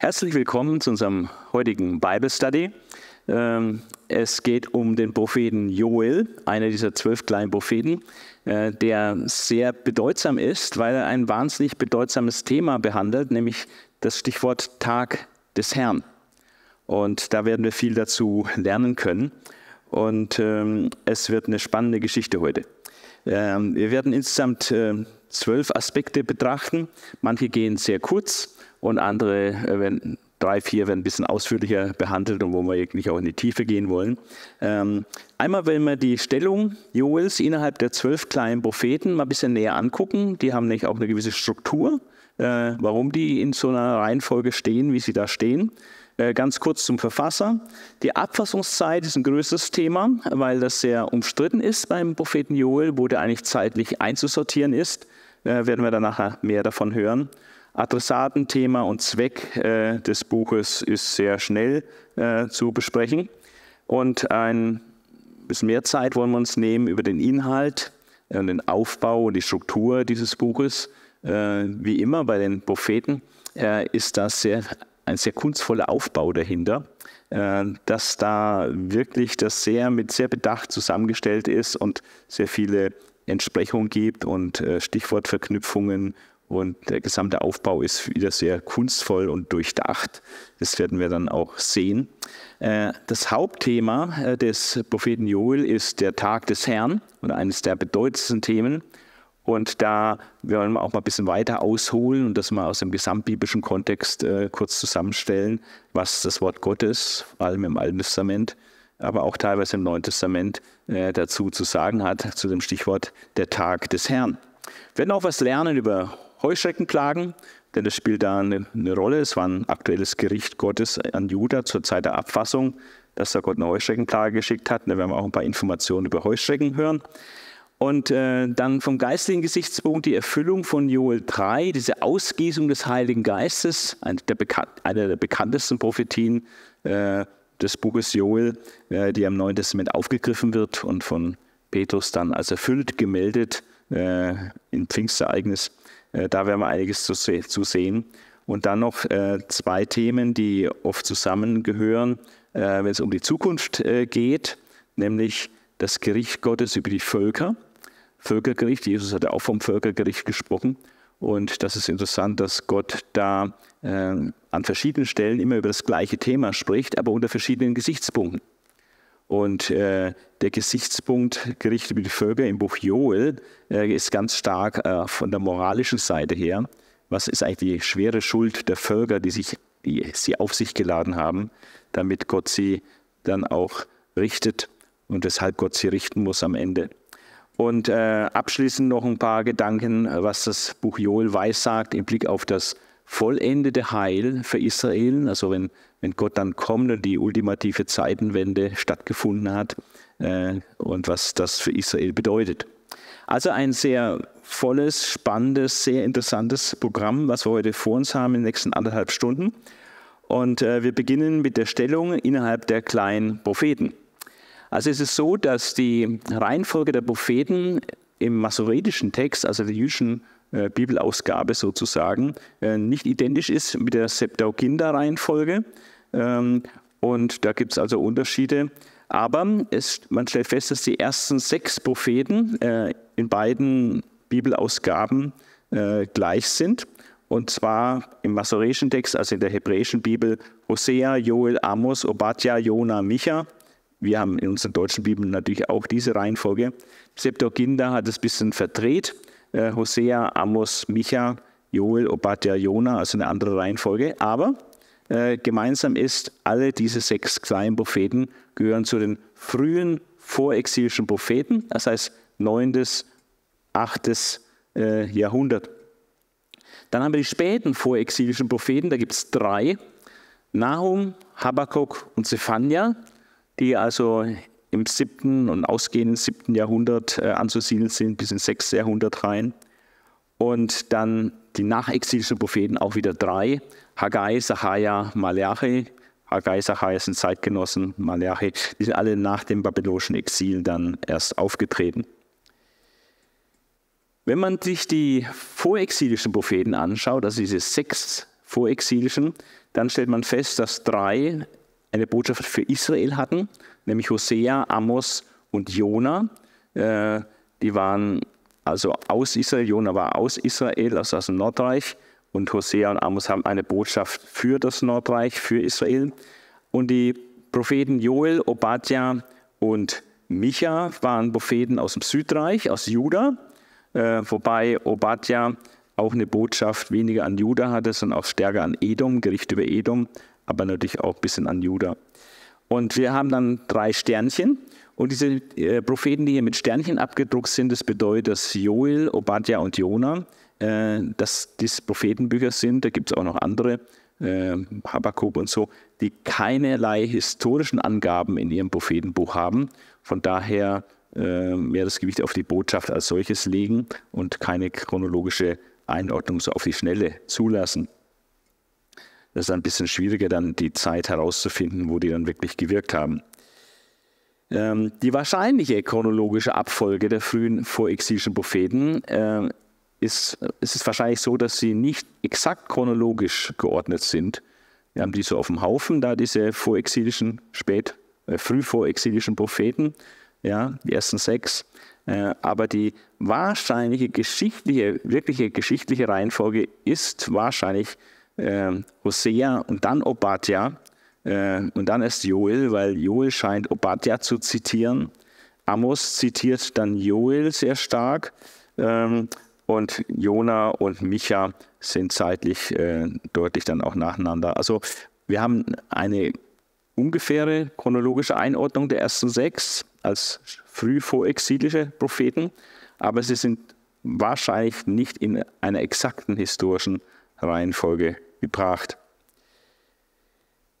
Herzlich willkommen zu unserem heutigen Bible Study. Ähm, es geht um den Propheten Joel, einer dieser zwölf kleinen Propheten, äh, der sehr bedeutsam ist, weil er ein wahnsinnig bedeutsames Thema behandelt, nämlich das Stichwort Tag des Herrn. Und da werden wir viel dazu lernen können. Und ähm, es wird eine spannende Geschichte heute. Ähm, wir werden insgesamt äh, zwölf Aspekte betrachten. Manche gehen sehr kurz und andere äh, werden drei, vier werden ein bisschen ausführlicher behandelt und wo wir eigentlich auch in die Tiefe gehen wollen. Ähm, einmal wollen wir die Stellung Joels innerhalb der zwölf kleinen Propheten mal ein bisschen näher angucken. Die haben nämlich auch eine gewisse Struktur, äh, warum die in so einer Reihenfolge stehen, wie sie da stehen. Äh, ganz kurz zum Verfasser. Die Abfassungszeit ist ein größeres Thema, weil das sehr umstritten ist beim Propheten Joel, wo der eigentlich zeitlich einzusortieren ist. Äh, werden wir dann nachher mehr davon hören. Adressatenthema und Zweck äh, des Buches ist sehr schnell äh, zu besprechen. Und ein bisschen mehr Zeit wollen wir uns nehmen über den Inhalt und den Aufbau und die Struktur dieses Buches. Äh, wie immer bei den Propheten äh, ist das sehr, ein sehr kunstvoller Aufbau dahinter, äh, dass da wirklich das sehr mit sehr Bedacht zusammengestellt ist und sehr viele Entsprechungen gibt und äh, Stichwortverknüpfungen und der gesamte Aufbau ist wieder sehr kunstvoll und durchdacht. Das werden wir dann auch sehen. Äh, das Hauptthema äh, des Propheten Joel ist der Tag des Herrn und eines der bedeutendsten Themen. Und da wollen wir auch mal ein bisschen weiter ausholen und das mal aus dem gesamtbiblischen Kontext äh, kurz zusammenstellen, was das Wort Gottes, vor allem im Alten Testament, aber auch teilweise im Neuen Testament dazu zu sagen hat, zu dem Stichwort der Tag des Herrn. Wir werden auch was lernen über Heuschreckenklagen, denn das spielt da eine, eine, Rolle. Es war ein aktuelles Gericht Gottes an Juda zur Zeit der Abfassung, dass da Gott eine Heuschreckenklage geschickt hat. Da werden wir auch ein paar Informationen über Heuschrecken hören. Und äh, dann vom geistlichen Gesichtspunkt die Erfüllung von Joel 3, diese Ausgießung des Heiligen Geistes, eine der, eine der bekanntesten Prophetien äh, des Buches Joel, äh, die am Neuen Testament aufgegriffen wird und von Petrus dann als erfüllt gemeldet äh, im Pfingstereignis. Äh, da werden wir einiges zu, zu sehen. Und dann noch äh, zwei Themen, die oft zusammengehören, äh, wenn es um die Zukunft geht, nämlich das Gericht Gottes über die Völker. Völkergericht, Jesus hat ja auch vom Völkergericht gesprochen. Und das ist interessant, dass Gott da äh, an verschiedenen Stellen immer über das gleiche Thema spricht, aber unter verschiedenen Gesichtspunkten. Und äh, der Gesichtspunkt gerichtet über die Völker im Buch Joel äh, ist ganz stark äh, von der moralischen Seite her. Was ist eigentlich die schwere Schuld der Völker, die, sich, die sie auf sich geladen haben, damit Gott sie dann auch richtet und weshalb Gott sie richten muss am Ende. Und äh, abschließend noch ein paar Gedanken, was das Buch Joel weissagt im Blick auf das vollendete Heil für Israel, also wenn, wenn Gott dann kommt und die ultimative Zeitenwende stattgefunden hat äh, und was das für Israel bedeutet. Also ein sehr volles, spannendes, sehr interessantes Programm, was wir heute vor uns haben in den nächsten anderthalb Stunden. Und äh, wir beginnen mit der Stellung innerhalb der kleinen Propheten. Also es ist so, dass die Reihenfolge der Propheten im masoretischen Text, also der jüdischen äh, Bibelausgabe sozusagen, äh, nicht identisch ist mit der Septuaginta-Reihenfolge. Ähm, und da gibt es also Unterschiede. Aber es, man stellt fest, dass die ersten sechs Propheten äh, in beiden Bibelausgaben gleich sind. Und zwar im masoretischen Text, also in der hebräischen Bibel, Hosea, Joel, Amos, Obadja, Jona, Micha. Wir haben in unseren deutschen Bibeln natürlich auch diese Reihenfolge. Septuaginta hat es ein bisschen verdreht äh, Hosea, Amos, Micha, Joel, Obadja, Jona, also eine andere Reihenfolge. Aber äh, gemeinsam ist, alle diese sechs kleinen Propheten gehören zu den frühen vorexilischen Propheten, das heißt 9. 8. Äh, Jahrhundert. Dann haben wir die späten vorexilischen Propheten, da gibt es drei. Nahum, Habakkuk und Zephania, die also im siebten und ausgehenden siebten Jahrhundert äh, anzusiedeln sind, bis ins sechste Jahrhundert rein. Und dann die nachexilischen Propheten auch wieder drei, Haggai, Sacharja, Malachi. Haggai, Sacharja sind Zeitgenossen, Malachi, die sind alle nach dem babylonischen Exil dann erst aufgetreten. Wenn man sich die vorexilischen Propheten anschaut, also diese sechs vorexilischen, dann stellt man fest, dass drei eine Botschaft für Israel hatten, nämlich Hosea, Amos und Jona. Äh, die waren also aus Israel, Jona war aus Israel, also aus dem Nordreich. Und Hosea und Amos haben eine Botschaft für das Nordreich, für Israel. Und die Propheten Joel, Obadja und Micha waren Propheten aus dem Südreich, aus Juda, äh, wobei Obadja auch eine Botschaft weniger an Juda hatte, sondern auch stärker an Edom, Gericht über Edom, aber natürlich auch ein bisschen an Juda. Und wir haben dann drei Sternchen. Und diese äh, Propheten, die hier mit Sternchen abgedruckt sind, das bedeutet, dass Joel, Obadja und Jona, äh, dass dies Prophetenbücher sind. Da gibt es auch noch andere, äh, Habakkuk und so, die keinerlei historischen Angaben in ihrem Prophetenbuch haben. Von daher äh, mehr das Gewicht auf die Botschaft als solches legen und keine chronologische Einordnung so auf die Schnelle zulassen. Das ist ein bisschen schwieriger, dann die Zeit herauszufinden, wo die dann wirklich gewirkt haben. Ähm, die wahrscheinliche chronologische Abfolge der frühen vorexilischen Propheten äh, ist, ist es wahrscheinlich so, dass sie nicht exakt chronologisch geordnet sind. Wir haben die so auf dem Haufen, da diese vorexilischen, spät, äh, früh vorexilischen Propheten, ja, die ersten sechs. Äh, aber die wahrscheinliche geschichtliche, wirkliche geschichtliche Reihenfolge ist wahrscheinlich äh, Hosea und dann Obadja äh, und dann erst Joel, weil Joel scheint Obadja zu zitieren. Amos zitiert dann Joel sehr stark. Ähm, und Jona und Micha sind zeitlich äh, deutlich dann auch nacheinander. Also wir haben eine ungefähre chronologische Einordnung der ersten sechs als früh vorexilische Propheten, aber sie sind wahrscheinlich nicht in einer exakten historischen Reihenfolge gebracht.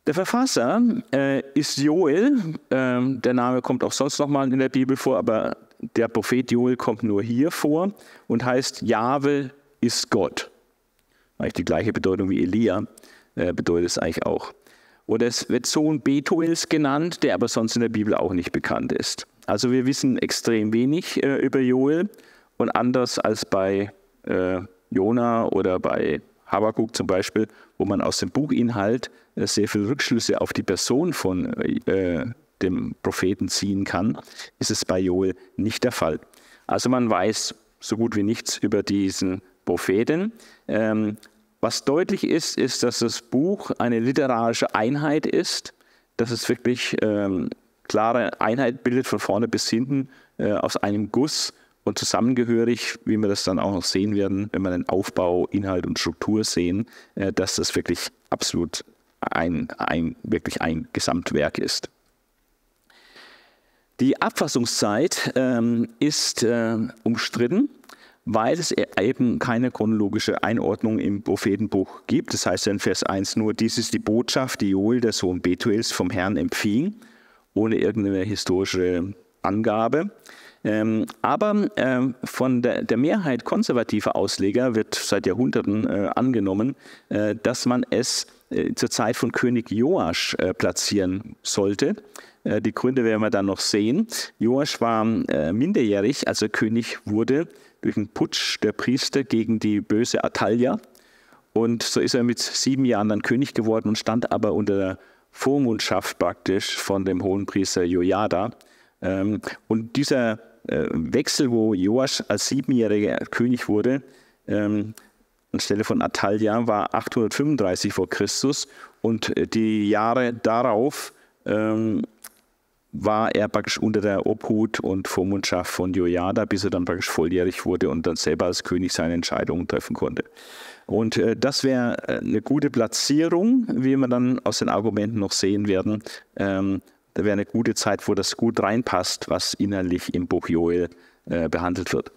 Der Verfasser äh, ist Joel. Ähm, der Name kommt auch sonst nochmal in der Bibel vor, aber der Prophet Joel kommt nur hier vor und heißt Jahwe ist Gott. Eigentlich die gleiche Bedeutung wie Elia äh, bedeutet es eigentlich auch. Und es wird Sohn Betuels genannt, der aber sonst in der Bibel auch nicht bekannt ist. Also wir wissen extrem wenig äh, über Joel und anders als bei äh, Jona oder bei Habakkuk zum Beispiel, wo man aus dem Buchinhalt äh, sehr viele Rückschlüsse auf die Person von äh, dem Propheten ziehen kann, ist es bei Joel nicht der Fall. Also man weiß so gut wie nichts über diesen Propheten. Ähm, was deutlich ist, ist, dass das Buch eine literarische Einheit ist, dass es wirklich ähm, klare Einheit bildet von vorne bis hinten äh, aus einem Guss und zusammengehörig, wie wir das dann auch noch sehen werden, wenn wir den Aufbau, Inhalt und Struktur sehen, äh, dass das wirklich absolut ein, ein, wirklich ein Gesamtwerk ist. Die Abfassungszeit ähm, ist äh, umstritten, weil es eben keine chronologische Einordnung im Prophetenbuch gibt. Das heißt in Vers 1 nur, dies ist die Botschaft, die Joel, der Sohn Betuels, vom Herrn empfing, ohne irgendeine historische Angabe. Ähm, aber ähm, von der, der, Mehrheit konservativer Ausleger wird seit Jahrhunderten äh, angenommen, äh, dass man es äh, zur Zeit von König Joasch äh, platzieren sollte. Äh, die Gründe werden wir dann noch sehen. Joasch war äh, minderjährig, als er König wurde, durch einen Putsch der Priester gegen die böse Atalia. Und so ist er mit sieben Jahren dann König geworden und stand aber unter der Vormundschaft praktisch von dem Hohenpriester Jojada. Ähm, und dieser äh, Wechsel, wo Joasch als siebenjähriger König wurde, ähm, anstelle von Atalia, war 835 vor Christus und die Jahre darauf ähm, war er praktisch unter der Obhut und Vormundschaft von Jojada, bis er dann praktisch volljährig wurde und dann selber als König seine Entscheidungen treffen konnte. Und äh, das wäre äh, eine gute Platzierung, wie wir dann aus den Argumenten noch sehen werden. Ähm, wäre eine gute Zeit, wo das gut reinpasst, was innerlich im Buch Joel äh, behandelt wird.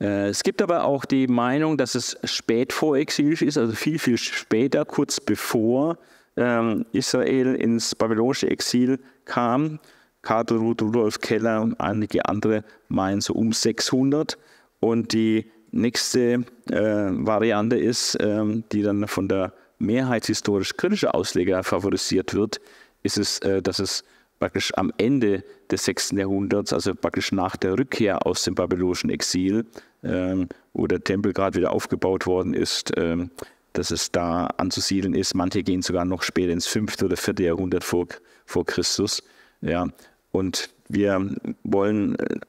Äh, es gibt aber auch die Meinung, dass es spät vor Exil ist, also viel, viel später, kurz bevor ähm, Israel ins babylonische Exil kam Karl Rudolf Keller und einige andere meinen so um 600. Und die nächste äh, Variante ist, ähm, die dann von der Mehrheit historisch kritischer Ausleger favorisiert wird, ist es, äh, dass es praktisch am Ende des 6. Jahrhunderts, also praktisch nach der Rückkehr aus dem babylonischen Exil, ähm, wo der Tempel gerade wieder aufgebaut worden ist, ähm, dass es da anzusiedeln ist. Manche gehen sogar noch später ins fünfte oder vierte Jahrhundert vor, vor Christus. Ja, und wir wollen äh,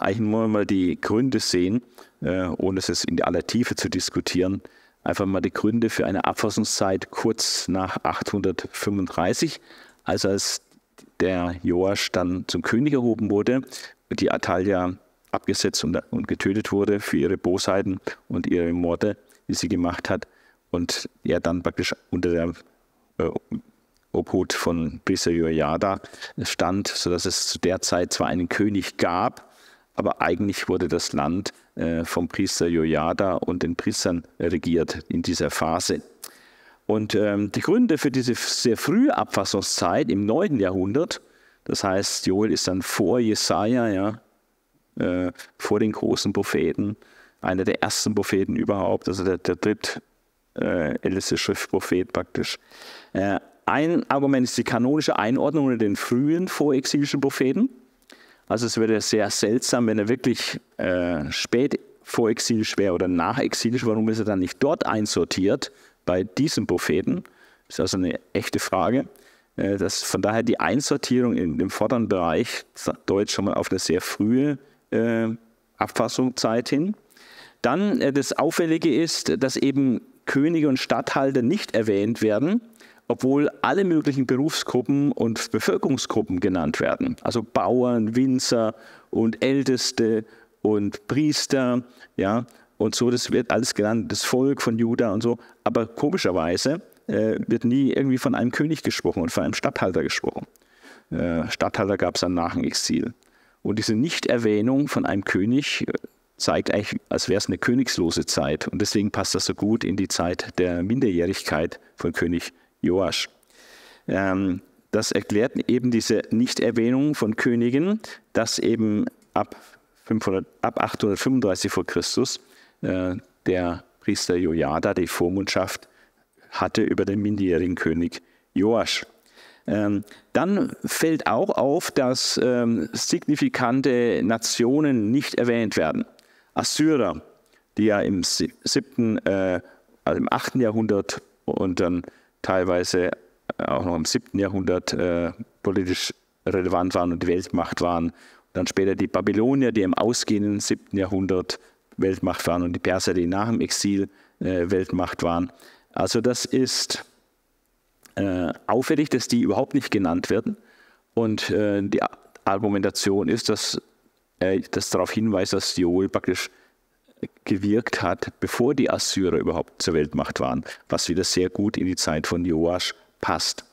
eigentlich nur mal die Gründe sehen, äh, ohne es in aller Tiefe zu diskutieren. Einfach mal die Gründe für eine Abfassungszeit kurz nach 835, also als der Joasch dann zum König erhoben wurde, die Atalia abgesetzt und, und getötet wurde für ihre Bosheiten und ihre Morde, die sie gemacht hat. Und er dann praktisch unter der äh, Obhut von Priester Jojada stand, sodass es zu der Zeit zwar einen König gab, aber eigentlich wurde das Land äh, vom Priester Jojada und den Priestern regiert in dieser Phase. Und ähm, die Gründe für diese sehr frühe Abfassungszeit im 9. Jahrhundert, das heißt, Joel ist dann vor Jesaja, ja, äh, vor den großen Propheten, einer der ersten Propheten überhaupt, also der, der drittälteste äh, Schriftprophet praktisch. Äh, ein Argument ist die kanonische Einordnung unter den frühen vorexilischen Propheten. Also es wäre sehr seltsam, wenn er wirklich äh, spät vorexilisch wäre oder nachexilisch. Warum ist er dann nicht dort einsortiert bei diesem Propheten? Das ist also eine echte Frage. Äh, das, von daher die Einsortierung in dem vorderen Bereich deutet schon mal auf eine sehr frühe äh, Abfassung hin. Dann äh, das Auffällige ist, dass eben Könige und Statthalter nicht erwähnt werden obwohl alle möglichen Berufsgruppen und Bevölkerungsgruppen genannt werden. Also Bauern, Winzer und Älteste und Priester, ja, und so, das wird alles genannt, das Volk von Juda und so. Aber komischerweise äh, wird nie irgendwie von einem König gesprochen und von einem Statthalter gesprochen. Äh, Statthalter gab es dann nach dem Exil. Und diese Nichterwähnung von einem König äh, zeigt eigentlich, als wäre es eine königslose Zeit. Und deswegen passt das so gut in die Zeit der Minderjährigkeit von König Joasch. Ähm, das erklärt eben diese Nichterwähnung von Königen, dass eben ab, 500, ab 835 vor Christus der Priester Jojada die Vormundschaft hatte über den minderjährigen König Joasch. Ähm, dann fällt auch auf, dass ähm, signifikante Nationen nicht erwähnt werden. Assyrer, die ja im siebten, äh, also im achten Jahrhundert und dann teilweise auch noch im 7. Jahrhundert äh, politisch relevant waren und die Weltmacht waren. Dann später die Babylonier, die im ausgehenden 7. Jahrhundert Weltmacht waren und die Perser, die nach dem Exil äh, Weltmacht waren. Also das ist äh, auffällig, dass die überhaupt nicht genannt werden. Und äh, die Argumentation ist, dass äh, das darauf hinweist, dass Joel praktisch gewirkt hat, bevor die Assyrer überhaupt zur Weltmacht waren, was wieder sehr gut in die Zeit von Joasch passt.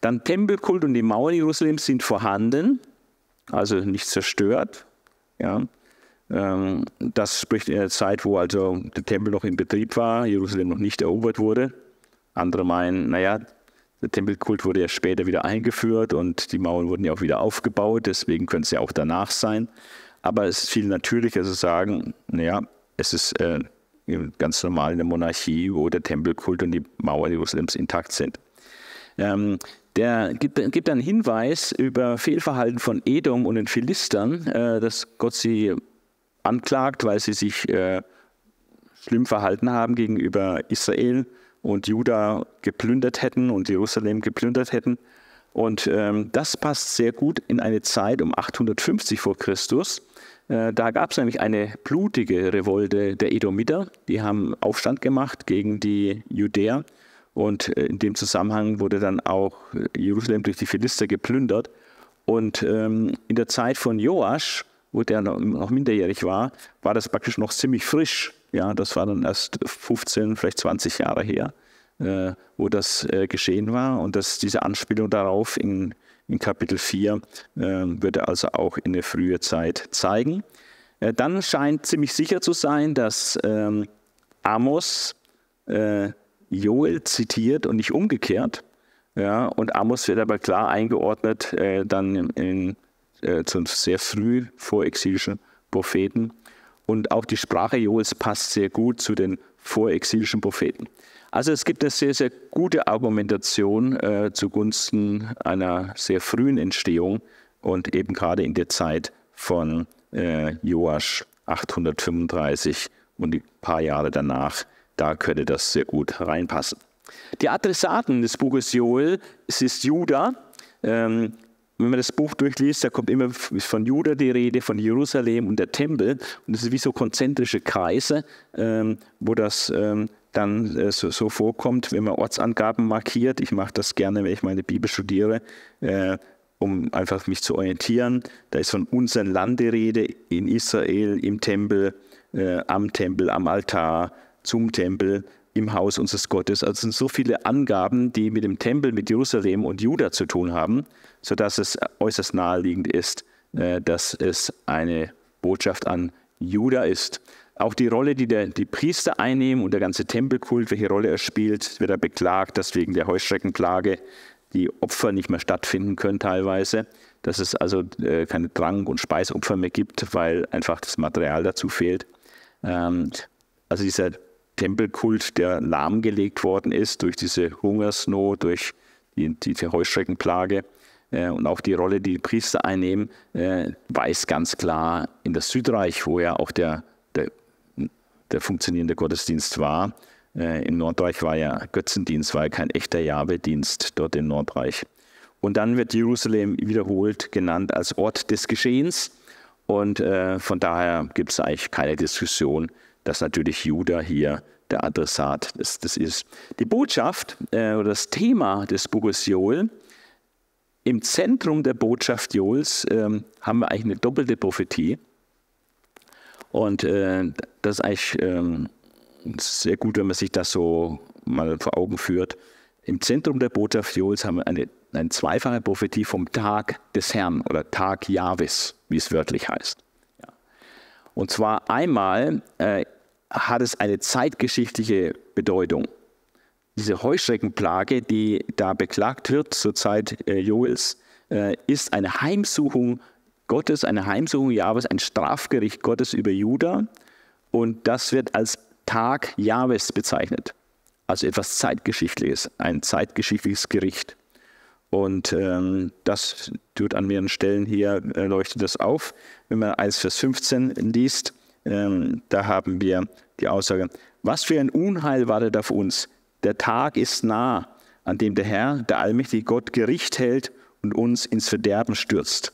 Dann Tempelkult und die Mauern Jerusalems sind vorhanden, also nicht zerstört. Ja. Ähm, das spricht in der Zeit, wo also der Tempel noch in Betrieb war, Jerusalem noch nicht erobert wurde. Andere meinen, naja, der Tempelkult wurde ja später wieder eingeführt und die Mauern wurden ja auch wieder aufgebaut, deswegen könnte es ja auch danach sein. Aber es ist viel natürlicher zu sagen, naja, es ist äh, ganz normal in der Monarchie, wo der Tempelkult und die Mauer Jerusalems intakt sind. Ähm, der gibt, gibt einen Hinweis über Fehlverhalten von Edom und den Philistern, äh, dass Gott sie anklagt, weil sie sich äh, schlimm verhalten haben gegenüber Israel und Juda geplündert hätten und Jerusalem geplündert hätten. Und ähm, das passt sehr gut in eine Zeit um 850 vor Christus, äh, da gab es nämlich eine blutige Revolte der Edomiter. Die haben Aufstand gemacht gegen die Judäer. Und äh, in dem Zusammenhang wurde dann auch Jerusalem durch die Philister geplündert. Und ähm, in der Zeit von Joasch, wo der noch minderjährig war, war das praktisch noch ziemlich frisch. Ja, das war dann erst 15, vielleicht 20 Jahre her, äh, wo das äh, geschehen war. Und dass diese Anspielung darauf in in Kapitel 4 äh, wird er also auch in eine frühe Zeit zeigen. Äh, dann scheint ziemlich sicher zu sein, dass ähm, Amos äh, Joel zitiert und nicht umgekehrt. Ja, und Amos wird aber klar eingeordnet äh, dann in, in, äh, zu sehr früh vorexilischen Propheten. Und auch die Sprache Joels passt sehr gut zu den vorexilischen Propheten. Also es gibt eine sehr, sehr gute Argumentation äh, zugunsten einer sehr frühen Entstehung und eben gerade in der Zeit von äh, Joasch 835 und ein paar Jahre danach da könnte das sehr gut reinpassen. Die Adressaten des Buches Joel, es ist Juda. Ähm, wenn man das Buch durchliest, da kommt immer von Juda die Rede, von Jerusalem und der Tempel. Und das ist wie so konzentrische Kreise, ähm, wo das ähm, dann äh, so, so, vorkommt, wenn man Ortsangaben markiert. Ich mache das gerne, wenn ich meine Bibel studiere, äh, um einfach mich zu orientieren. Da ist von unserem Land die Rede in Israel, im Tempel, äh, am Tempel, am Altar, zum Tempel im Haus unseres Gottes. Also es sind so viele Angaben, die mit dem Tempel, mit Jerusalem und Juda zu tun haben, sodass es äußerst naheliegend ist, äh, dass es eine Botschaft an Juda ist. Auch die Rolle, die der, die Priester einnehmen und der ganze Tempelkult, welche Rolle er spielt, wird er beklagt, dass wegen der Heuschreckenplage die Opfer nicht mehr stattfinden können teilweise, dass es also äh, keine Trank- und Speisopfer mehr gibt, weil einfach das Material dazu fehlt. Ähm, also dieser Tempelkult, der lahmgelegt worden ist durch diese Hungersnot, durch die, diese Heuschreckenplage äh, und auch die Rolle, die die Priester einnehmen, äh, weist ganz klar in das Südreich, wo ja auch der, der, der funktionierende Gottesdienst war. Äh, Im Nordreich war ja Götzendienst, war ja kein echter Jahwe-Dienst dort im Nordreich. Und dann wird Jerusalem wiederholt genannt als Ort des Geschehens. Und äh, von daher gibt es eigentlich keine Diskussion, dass natürlich Judah hier der Adressat des, des ist. Die Botschaft äh, oder das Thema des Buches Joel, im Zentrum der Botschaft Joels ähm, haben wir eigentlich eine doppelte Prophetie. Und äh, das ist eigentlich ähm, sehr gut, wenn man sich das so mal vor Augen führt. Im Zentrum der Botschaft Joels haben wir eine, eine zweifache Prophetie vom Tag des Herrn oder Tag Jahwes, wie es wörtlich heißt. Ja. Und zwar einmal äh, hat es eine zeitgeschichtliche Bedeutung. Diese Heuschreckenplage, die da beklagt wird zur Zeit äh, Joels, äh, ist eine Heimsuchung Gottes, eine Heimsuchung Jahwes, ein Strafgericht Gottes über Juda. Und das wird als Tag Jahwes bezeichnet. Also etwas Zeitgeschichtliches, ein zeitgeschichtliches Gericht. Und ähm, das tut an mehreren Stellen hier, äh, leuchtet das auf. Wenn man 1 Vers 15 liest, ähm, da haben wir die Aussage, was für ein Unheil wartet auf uns. Der Tag ist nah, an dem der Herr, der allmächtige Gott, Gericht hält und uns ins Verderben stürzt.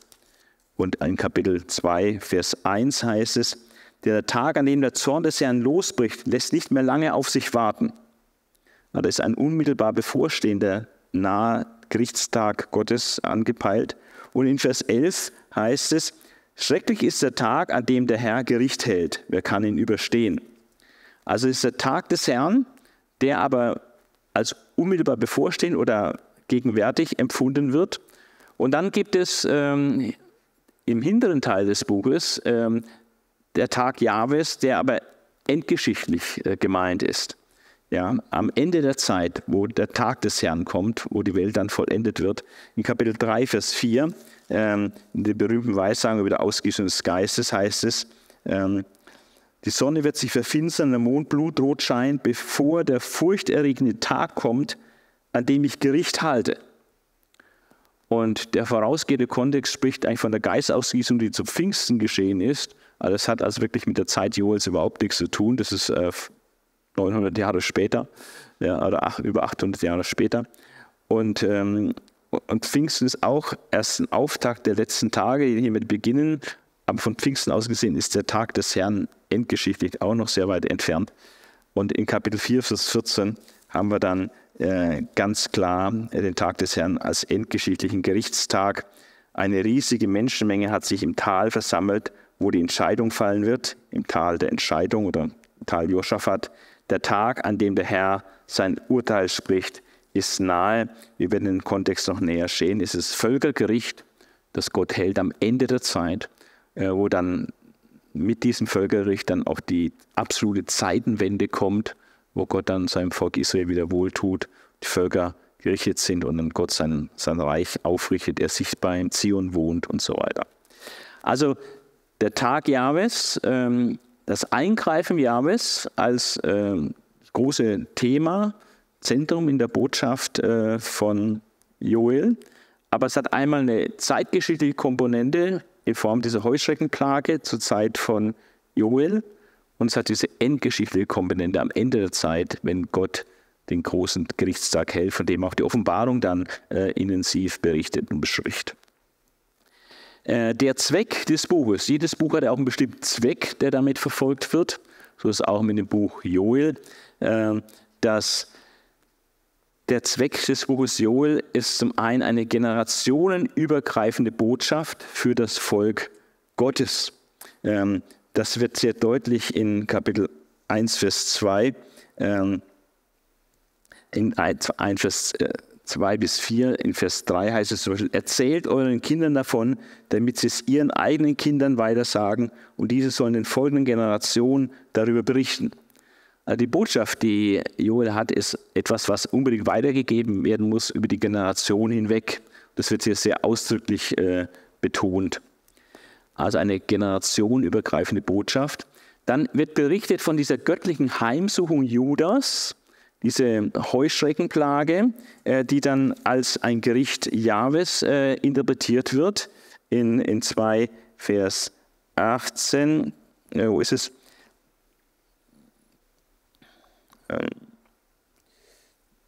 Und in Kapitel 2, Vers 1 heißt es, der Tag, an dem der Zorn des Herrn losbricht, lässt nicht mehr lange auf sich warten. Da ist ein unmittelbar bevorstehender, nahe Gerichtstag Gottes angepeilt. Und in Vers 11 heißt es, Schrecklich ist der Tag, an dem der Herr Gericht hält. Wer kann ihn überstehen? Also ist der Tag des Herrn, der aber als unmittelbar bevorstehend oder gegenwärtig empfunden wird. Und dann gibt es ähm, im hinteren Teil des Buches ähm, der Tag Jahwes, der aber endgeschichtlich äh, gemeint ist. Ja, am Ende der Zeit, wo der Tag des Herrn kommt, wo die Welt dann vollendet wird, in Kapitel 3, Vers 4, ähm, in der berühmten Weissagung über die Ausgießung des Geistes heißt es, ähm, die Sonne wird sich verfinstern, der Mond blutrot scheint, bevor der furchterregende Tag kommt, an dem ich Gericht halte. Und der vorausgehende Kontext spricht eigentlich von der Geistausgießung, die zu Pfingsten geschehen ist. Also das hat also wirklich mit der Zeit Joels überhaupt nichts zu tun. Das ist äh, 900 Jahre später ja, oder ach, über 800 Jahre später. Und ähm, und Pfingsten ist auch erst ein Auftakt der letzten Tage, die hiermit beginnen. Aber von Pfingsten aus gesehen ist der Tag des Herrn endgeschichtlich auch noch sehr weit entfernt. Und in Kapitel 4, Vers 14 haben wir dann äh, ganz klar äh, den Tag des Herrn als endgeschichtlichen Gerichtstag. Eine riesige Menschenmenge hat sich im Tal versammelt, wo die Entscheidung fallen wird, im Tal der Entscheidung oder Tal Josaphat. Der Tag, an dem der Herr sein Urteil spricht, ist nahe. Wir werden den Kontext noch näher sehen. Es ist Völkergericht, das Gott hält am Ende der Zeit, äh, wo dann mit diesem Völkergericht dann auch die absolute Zeitenwende kommt, wo Gott dann seinem Volk Israel wieder wohltut, die Völker gerichtet sind und dann Gott sein, sein Reich aufrichtet, er sichtbar in Zion wohnt und so weiter. Also der Tag Jahwes, ähm, das Eingreifen Jahwes als ähm, große Thema Zentrum in der Botschaft äh, von Joel. Aber es hat einmal eine zeitgeschichtliche Komponente in Form dieser Heuschreckenplage zur Zeit von Joel und es hat diese endgeschichtliche Komponente am Ende der Zeit, wenn Gott den großen Gerichtstag hält, von dem auch die Offenbarung dann äh, intensiv berichtet und bespricht. Äh, der Zweck des Buches, jedes Buch hat ja auch einen bestimmten Zweck, der damit verfolgt wird. So ist es auch mit dem Buch Joel, äh, dass der Zweck des Buches Joel ist zum einen eine generationenübergreifende Botschaft für das Volk Gottes. Ähm, das wird sehr deutlich in Kapitel 1, Vers 2. Ähm, in 1, Vers 2 äh, bis 4, in Vers 3 heißt es zum Beispiel, erzählt euren Kindern davon, damit sie es ihren eigenen Kindern weitersagen und diese sollen den folgenden Generationen darüber berichten. Also die Botschaft, die Joel hat, ist etwas, was unbedingt weitergegeben werden muss über die Generation hinweg. Das wird hier sehr ausdrücklich äh, betont. Also eine generationenübergreifende Botschaft. Dann wird berichtet von dieser göttlichen Heimsuchung Judas, diese Heuschreckenplage, äh, die dann als ein Gericht Jahwes äh, interpretiert wird in, in 2 Vers 18. Äh, wo ist es?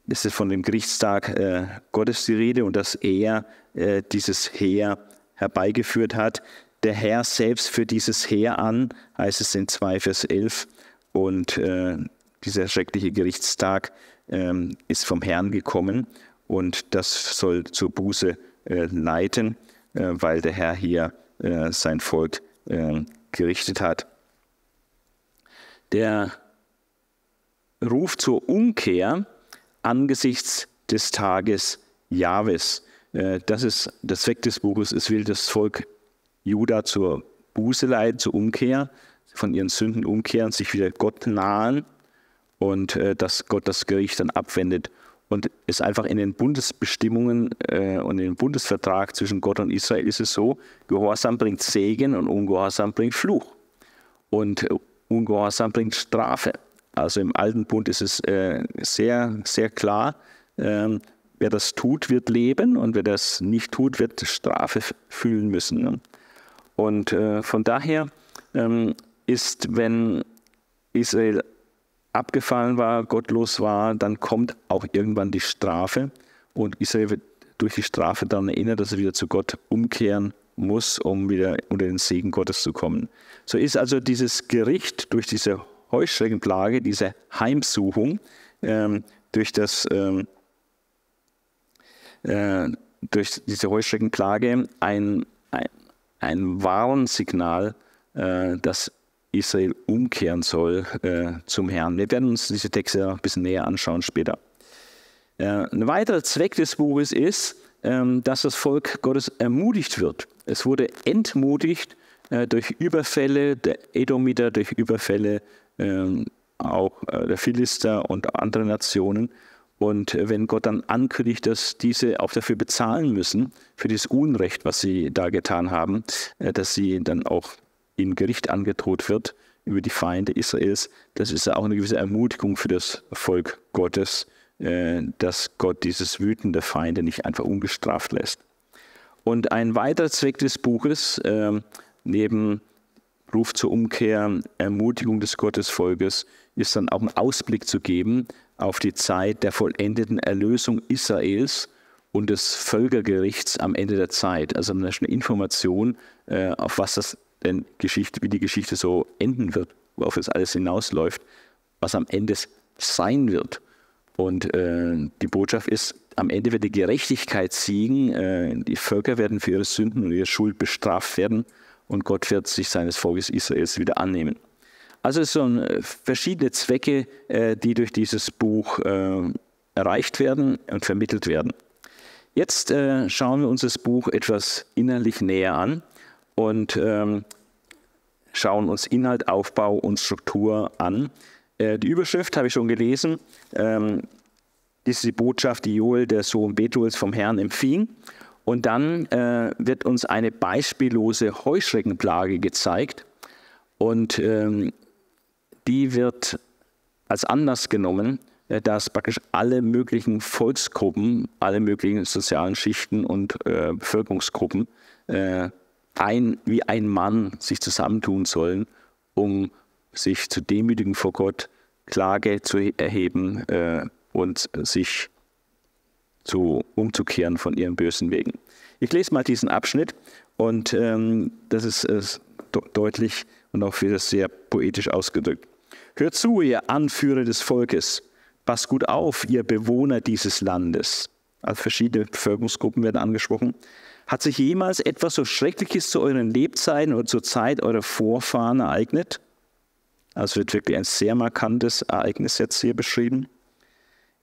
Es ist von dem Gerichtstag äh, Gottes die Rede und dass er äh, dieses Heer herbeigeführt hat. Der Herr selbst führt dieses Heer an, heißt es in 2 Vers 11. Und äh, dieser schreckliche Gerichtstag ähm, ist vom Herrn gekommen und das soll zur Buße äh, leiten, äh, weil der Herr hier äh, sein Volk äh, gerichtet hat. Der Ruf zur Umkehr angesichts des Tages Jahwes. Äh, das ist der Zweck des Buches. Es will das Volk Juda zur Buße leiten, zur Umkehr, von ihren Sünden umkehren, sich wieder Gott nahen und äh, dass Gott das Gericht dann abwendet und es einfach in den Bundesbestimmungen äh, und im Bundesvertrag zwischen Gott und Israel ist es so, Gehorsam bringt Segen und Ungehorsam bringt Fluch. Und Ungehorsam bringt Strafe. Also im alten Bund ist es äh, sehr, sehr klar, ähm, wer das tut, wird leben und wer das nicht tut, wird Strafe fühlen müssen. Ne? Und äh, von daher ähm, ist, wenn Israel abgefallen war, gottlos war, dann kommt auch irgendwann die Strafe und Israel wird durch die Strafe daran erinnert, dass er wieder zu Gott umkehren muss, um wieder unter den Segen Gottes zu kommen. So ist also dieses Gericht durch diese Heuschreckenplage, diese Heimsuchung ähm, durch, das, ähm, äh, durch diese Heuschreckenplage ein, ein, ein Warnsignal, äh, dass Israel umkehren soll äh, zum Herrn. Wir werden uns diese Texte ein bisschen näher anschauen später. Äh, ein weiterer Zweck des Buches ist, ähm, dass das Volk Gottes ermutigt wird. Es wurde entmutigt äh, durch Überfälle der Edomiter, durch Überfälle ähm, auch äh, der Philister und andere Nationen. Und äh, wenn Gott dann ankündigt, dass diese auch dafür bezahlen müssen, für dieses Unrecht, was sie da getan haben, äh, dass sie dann auch in Gericht angedroht wird über die Feinde Israels, das ist auch eine gewisse Ermutigung für das Volk Gottes, dass Gott dieses Wüten der Feinde nicht einfach ungestraft lässt. Und ein weiterer Zweck des Buches, ähm, neben Ruf zur Umkehr, Ermutigung des Gottesvolkes, ist dann auch ein Ausblick zu geben auf die Zeit der vollendeten Erlösung Israels und des Völkergerichts am Ende der Zeit. Also eine Information, äh, auf was das denn Geschichte, wie die Geschichte so enden wird, worauf es alles hinausläuft, was am Ende sein wird. Und äh, die Botschaft ist, am Ende wird die Gerechtigkeit siegen, äh, die Völker werden für ihre Sünden und ihre Schuld bestraft werden und Gott wird sich seines Volkes Israels wieder annehmen. Also es sind äh, verschiedene Zwecke, äh, die durch dieses Buch äh, erreicht werden und vermittelt werden. Jetzt schauen wir uns das Buch etwas innerlich näher an und ähm, schauen uns Inhalt, Aufbau und Struktur an. Die Überschrift habe ich schon gelesen. Ähm, das ist die Botschaft, die Joel, der Sohn Betuels, vom Herrn empfing. Und dann äh, wird uns eine beispiellose Heuschreckenplage gezeigt. Und ähm, die wird als Anlass genommen, äh, dass praktisch alle möglichen Volksgruppen, alle möglichen sozialen Schichten und äh, Bevölkerungsgruppen äh, ein, wie ein Mann sich zusammentun sollen, um sich zu demütigen vor Gott, Klage zu erheben äh, und sich zu, umzukehren von ihren bösen Wegen. Ich lese mal diesen Abschnitt und ähm, das ist äh, deutlich und auch wieder sehr poetisch ausgedrückt. Hört zu, ihr Anführer des Volkes, passt gut auf, ihr Bewohner dieses Landes. Also verschiedene Bevölkerungsgruppen werden angesprochen. Hat sich jemals etwas so Schreckliches zu euren Lebzeiten oder zur Zeit eurer Vorfahren ereignet? Also wird wirklich ein sehr markantes Ereignis jetzt hier beschrieben.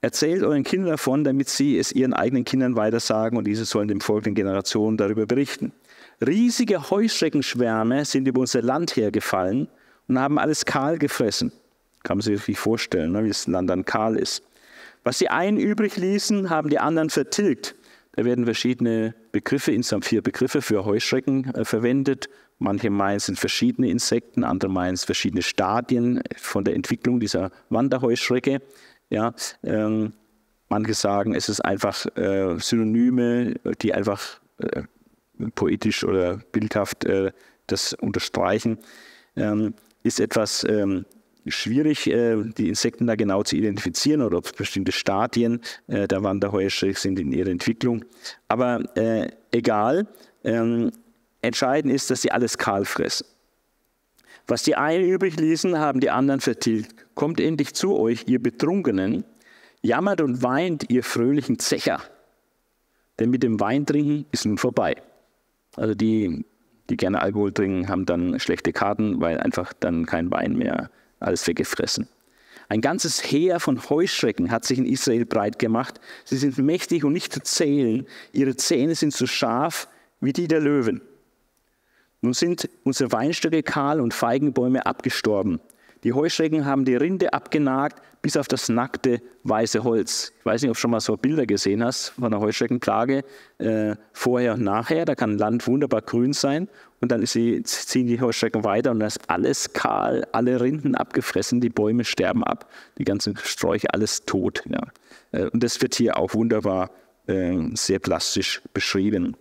Erzählt euren Kindern davon, damit sie es ihren eigenen Kindern weitersagen und diese sollen dem folgenden Generationen darüber berichten. Riesige Heuschreckenschwärme sind über unser Land hergefallen und haben alles kahl gefressen. Kann man sich wirklich vorstellen, ne, wie das Land dann kahl ist. Was die einen übrig ließen, haben die anderen vertilgt. Da werden verschiedene Begriffe, insgesamt vier Begriffe für Heuschrecken äh, verwendet. Manche meinen, es sind verschiedene Insekten, andere meinen, es verschiedene Stadien von der Entwicklung dieser Wanderheuschrecke. Ja, ähm, manche sagen, es ist einfach äh, Synonyme, die einfach äh, poetisch oder bildhaft äh, das unterstreichen. Ähm, ist etwas ähm, schwierig, äh, die Insekten da genau zu identifizieren oder bestimmte Stadien äh, der Wanderheuschrecke sind in ihrer Entwicklung. Aber äh, egal, ähm, Entscheidend ist, dass sie alles kahl fressen. Was die einen übrig ließen, haben die anderen vertilgt. Kommt endlich zu euch, ihr Betrunkenen, jammert und weint, ihr fröhlichen Zecher. Denn mit dem Weintrinken ist nun vorbei. Also die, die gerne Alkohol trinken, haben dann schlechte Karten, weil einfach dann kein Wein mehr alles weggefressen. Ein ganzes Heer von Heuschrecken hat sich in Israel breit gemacht. Sie sind mächtig und nicht zu zählen. Ihre Zähne sind so scharf wie die der Löwen. Nun sind unsere Weinstöcke kahl und Feigenbäume abgestorben. Die Heuschrecken haben die Rinde abgenagt bis auf das nackte weiße Holz. Ich weiß nicht, ob du schon mal so Bilder gesehen hast von der Heuschreckenplage, äh, vorher und nachher. Da kann Land wunderbar grün sein und dann sie, ziehen die Heuschrecken weiter und da ist alles kahl, alle Rinden abgefressen, die Bäume sterben ab, die ganzen Sträucher, alles tot. Ja. Äh, und das wird hier auch wunderbar äh, sehr plastisch beschrieben.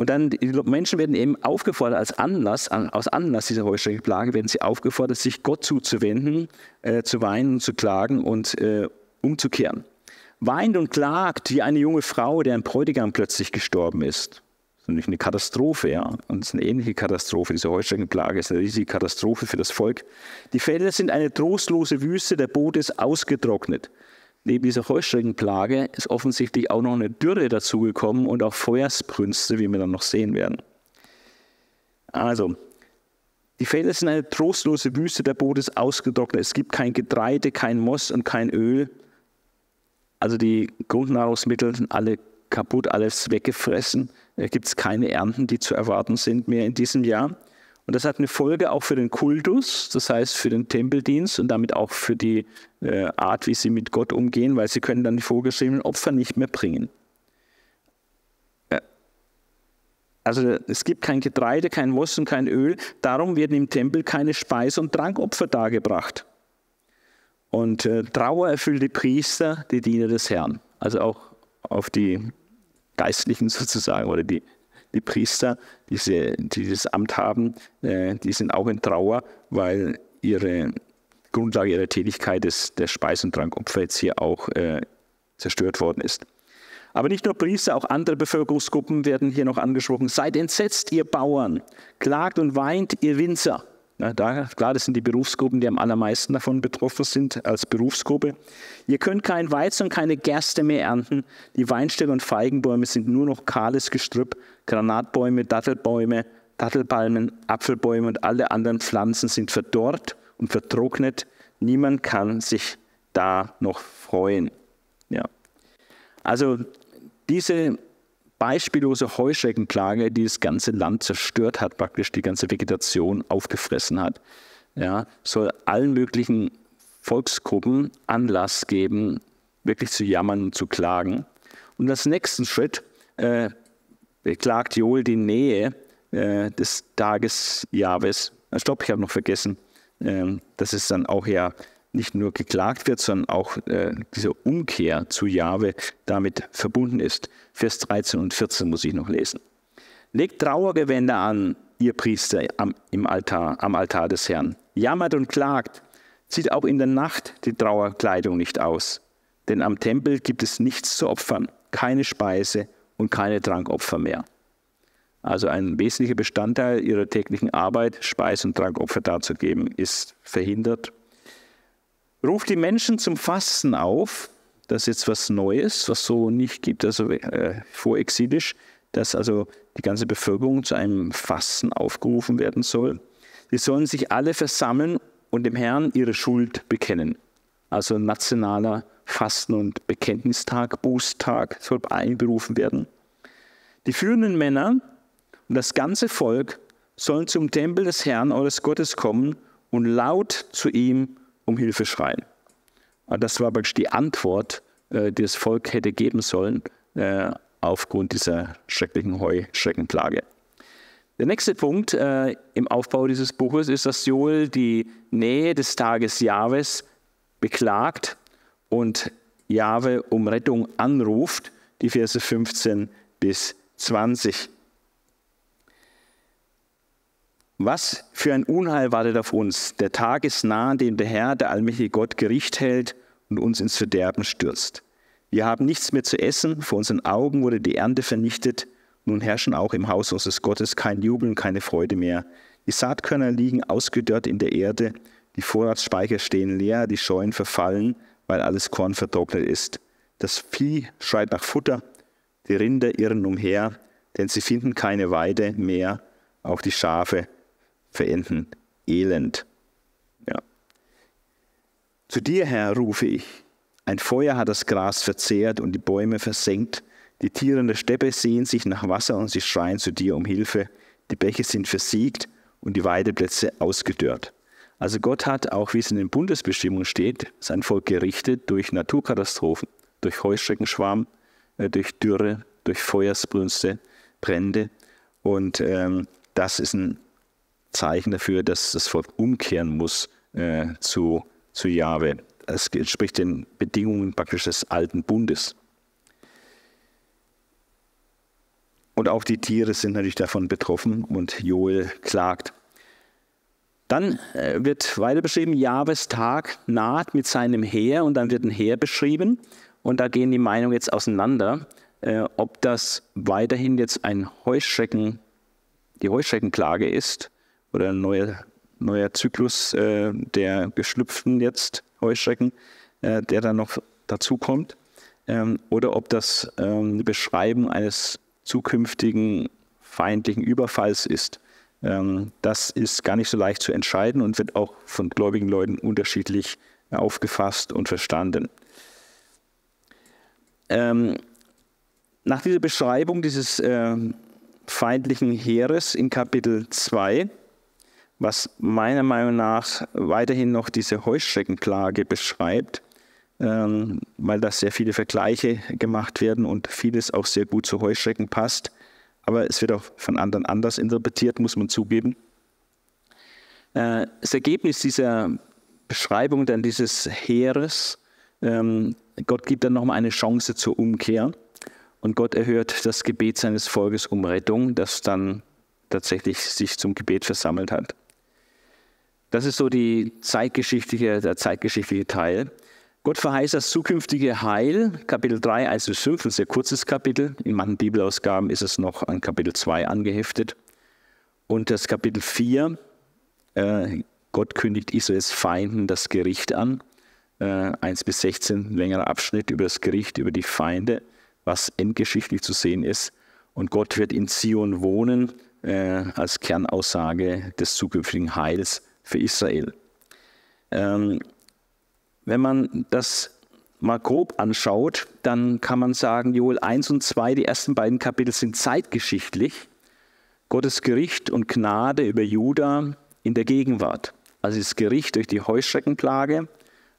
Und dann, die Menschen werden eben aufgefordert, als Anlass, aus Anlass dieser Heuschreckenplage, werden sie aufgefordert, sich Gott zuzuwenden, äh, zu weinen, zu klagen und äh, umzukehren. Weint und klagt wie eine junge Frau, der ein Bräutigam plötzlich gestorben ist. Das ist natürlich eine Katastrophe, ja. Und es ist eine ähnliche Katastrophe. Diese Heuschreckenplage ist eine riesige Katastrophe für das Volk. Die Felder sind eine trostlose Wüste, der Boot ist ausgetrocknet neben dieser Heuschreckenplage ist offensichtlich auch noch eine Dürre dazugekommen und auch Feuersbrünste, wie wir dann noch sehen werden. Also, die Felder sind eine trostlose Wüste, der Boden ist ausgetrocknet. Es gibt kein Getreide, kein Moss und kein Öl. Also die Grundnahrungsmittel sind alle kaputt, alles weggefressen. Da gibt es keine Ernten, die zu erwarten sind mehr in diesem Jahr. Und das hat eine Folge auch für den Kultus, das heißt für den Tempeldienst und damit auch für die äh, Art, wie sie mit Gott umgehen, weil sie können dann die vorgeschriebenen Opfer nicht mehr bringen. Also es gibt kein Getreide, kein Moss kein Öl, darum werden im Tempel keine Speis- und Trankopfer dargebracht. Und äh, Trauer erfüllt die Priester, die Diener des Herrn, also auch auf die Geistlichen sozusagen oder die die Priester, diese, die dieses Amt haben, äh, die sind auch in Trauer, weil ihre Grundlage ihrer Tätigkeit des, der Speis- und Trankopfer jetzt hier auch äh, zerstört worden ist. Aber nicht nur Priester, auch andere Bevölkerungsgruppen werden hier noch angesprochen. Seid entsetzt, ihr Bauern, klagt und weint, ihr Winzer. Ja, da, klar, das sind die Berufsgruppen, die am allermeisten davon betroffen sind als Berufsgruppe. Ihr könnt kein Weizen und keine Gerste mehr ernten. Die Weinstöcke und Feigenbäume sind nur noch kahles Gestrüpp. Granatbäume, Dattelbäume, Dattelpalmen, Apfelbäume und alle anderen Pflanzen sind verdorrt und vertrocknet. Niemand kann sich da noch freuen. Ja. Also diese beispiellose Heuschreckenplage, die das ganze Land zerstört hat, praktisch die ganze Vegetation aufgefressen hat, ja, soll allen möglichen Volksgruppen Anlass geben, wirklich zu jammern und zu klagen. Und als nächsten Schritt äh, beklagt Joel die Nähe äh, des Tages Jahwes. Stopp, ich habe noch vergessen, äh, dass es dann auch ja nicht nur geklagt wird, sondern auch äh, diese Umkehr zu Jahwe damit verbunden ist. Vers 13 und 14 muss ich noch lesen. Legt Trauergewänder an, ihr Priester am, im Altar, am Altar des Herrn. Jammert und klagt, zieht auch in der Nacht die Trauerkleidung nicht aus. Denn am Tempel gibt es nichts zu opfern, keine Speise und keine Trankopfer mehr. Also ein wesentlicher Bestandteil ihrer täglichen Arbeit, Speis- und Trankopfer darzugeben, ist verhindert. Ruft die Menschen zum Fasten auf. Das ist jetzt was Neues, was so nicht gibt, also äh, vorexilisch, dass also die ganze Bevölkerung zu einem Fasten aufgerufen werden soll. Sie sollen sich alle versammeln und dem Herrn ihre Schuld bekennen. Also nationaler Fasten- und Bekenntnistag, Bußtag soll einberufen werden. Die führenden Männer und das ganze Volk sollen zum Tempel des Herrn eures Gottes kommen und laut zu ihm um Hilfe schreien. Das war praktisch die Antwort, äh, die das Volk hätte geben sollen äh, aufgrund dieser schrecklichen Heuschreckenplage. Der nächste Punkt äh, im Aufbau dieses Buches ist, dass Joel die Nähe des Tages Jahwes beklagt und Jahwe um Rettung anruft, die Verse 15 bis 20. Was für ein Unheil wartet auf uns? Der Tag ist nah, an dem der Herr, der allmächtige Gott, Gericht hält und uns ins Verderben stürzt. Wir haben nichts mehr zu essen, vor unseren Augen wurde die Ernte vernichtet, nun herrschen auch im Haus unseres Gottes kein Jubel und keine Freude mehr. Die Saatkörner liegen ausgedörrt in der Erde, die Vorratsspeicher stehen leer, die Scheunen verfallen, weil alles Korn vertrocknet ist. Das Vieh schreit nach Futter, die Rinder irren umher, denn sie finden keine Weide mehr, auch die Schafe verenden elend. Ja. Zu dir, Herr, rufe ich. Ein Feuer hat das Gras verzehrt und die Bäume versenkt. Die Tiere in der Steppe sehen sich nach Wasser und sie schreien zu dir um Hilfe. Die Bäche sind versiegt und die Weideplätze ausgedörrt. Also Gott hat, auch wie es in den Bundesbestimmungen steht, sein Volk gerichtet durch Naturkatastrophen, durch Heuschreckenschwarm, äh, durch Dürre, durch Feuersbrünste, Brände. Und ähm, das ist ein Zeichen dafür, dass das Volk umkehren muss äh, zu, zu Jahwe. Es entspricht den Bedingungen praktisch des alten Bundes. Und auch die Tiere sind natürlich davon betroffen und Joel klagt. Dann äh, wird weiter beschrieben, Jahwes Tag naht mit seinem Heer und dann wird ein Heer beschrieben. Und da gehen die Meinungen jetzt auseinander, äh, ob das weiterhin jetzt ein Heuschrecken, die Heuschreckenklage ist oder ein neuer, neuer Zyklus äh, der geschlüpften jetzt Heuschrecken, äh, der dann noch dazu kommt, ähm, oder ob das ähm, eine Beschreibung eines zukünftigen feindlichen Überfalls ist. Ähm, das ist gar nicht so leicht zu entscheiden und wird auch von gläubigen Leuten unterschiedlich aufgefasst und verstanden. Ähm, nach dieser Beschreibung dieses äh, feindlichen Heeres in Kapitel 2 was meiner Meinung nach weiterhin noch diese Heuschreckenklage beschreibt, ähm, weil da sehr viele Vergleiche gemacht werden und vieles auch sehr gut zu Heuschrecken passt. Aber es wird auch von anderen anders interpretiert, muss man zugeben. Äh, das Ergebnis dieser Beschreibung dann dieses Heeres, ähm, Gott gibt dann nochmal eine Chance zur Umkehr und Gott erhört das Gebet seines Volkes um Rettung, das dann tatsächlich sich zum Gebet versammelt hat. Das ist so die zeitgeschichtliche, der zeitgeschichtliche Teil. Gott verheißt das zukünftige Heil, Kapitel 3, 1 bis 5, ein sehr kurzes Kapitel. In manchen Bibelausgaben ist es noch an Kapitel 2 angeheftet. Und das Kapitel 4, äh, Gott kündigt Israels Feinden das Gericht an. Äh, 1 bis 16, längerer Abschnitt über das Gericht, über die Feinde, was endgeschichtlich zu sehen ist. Und Gott wird in Zion wohnen, äh, als Kernaussage des zukünftigen Heils für Israel. Ähm, wenn man das mal grob anschaut, dann kann man sagen, Joel 1 und 2, die ersten beiden Kapitel sind zeitgeschichtlich. Gottes Gericht und Gnade über Juda in der Gegenwart. Also das Gericht durch die Heuschreckenplage,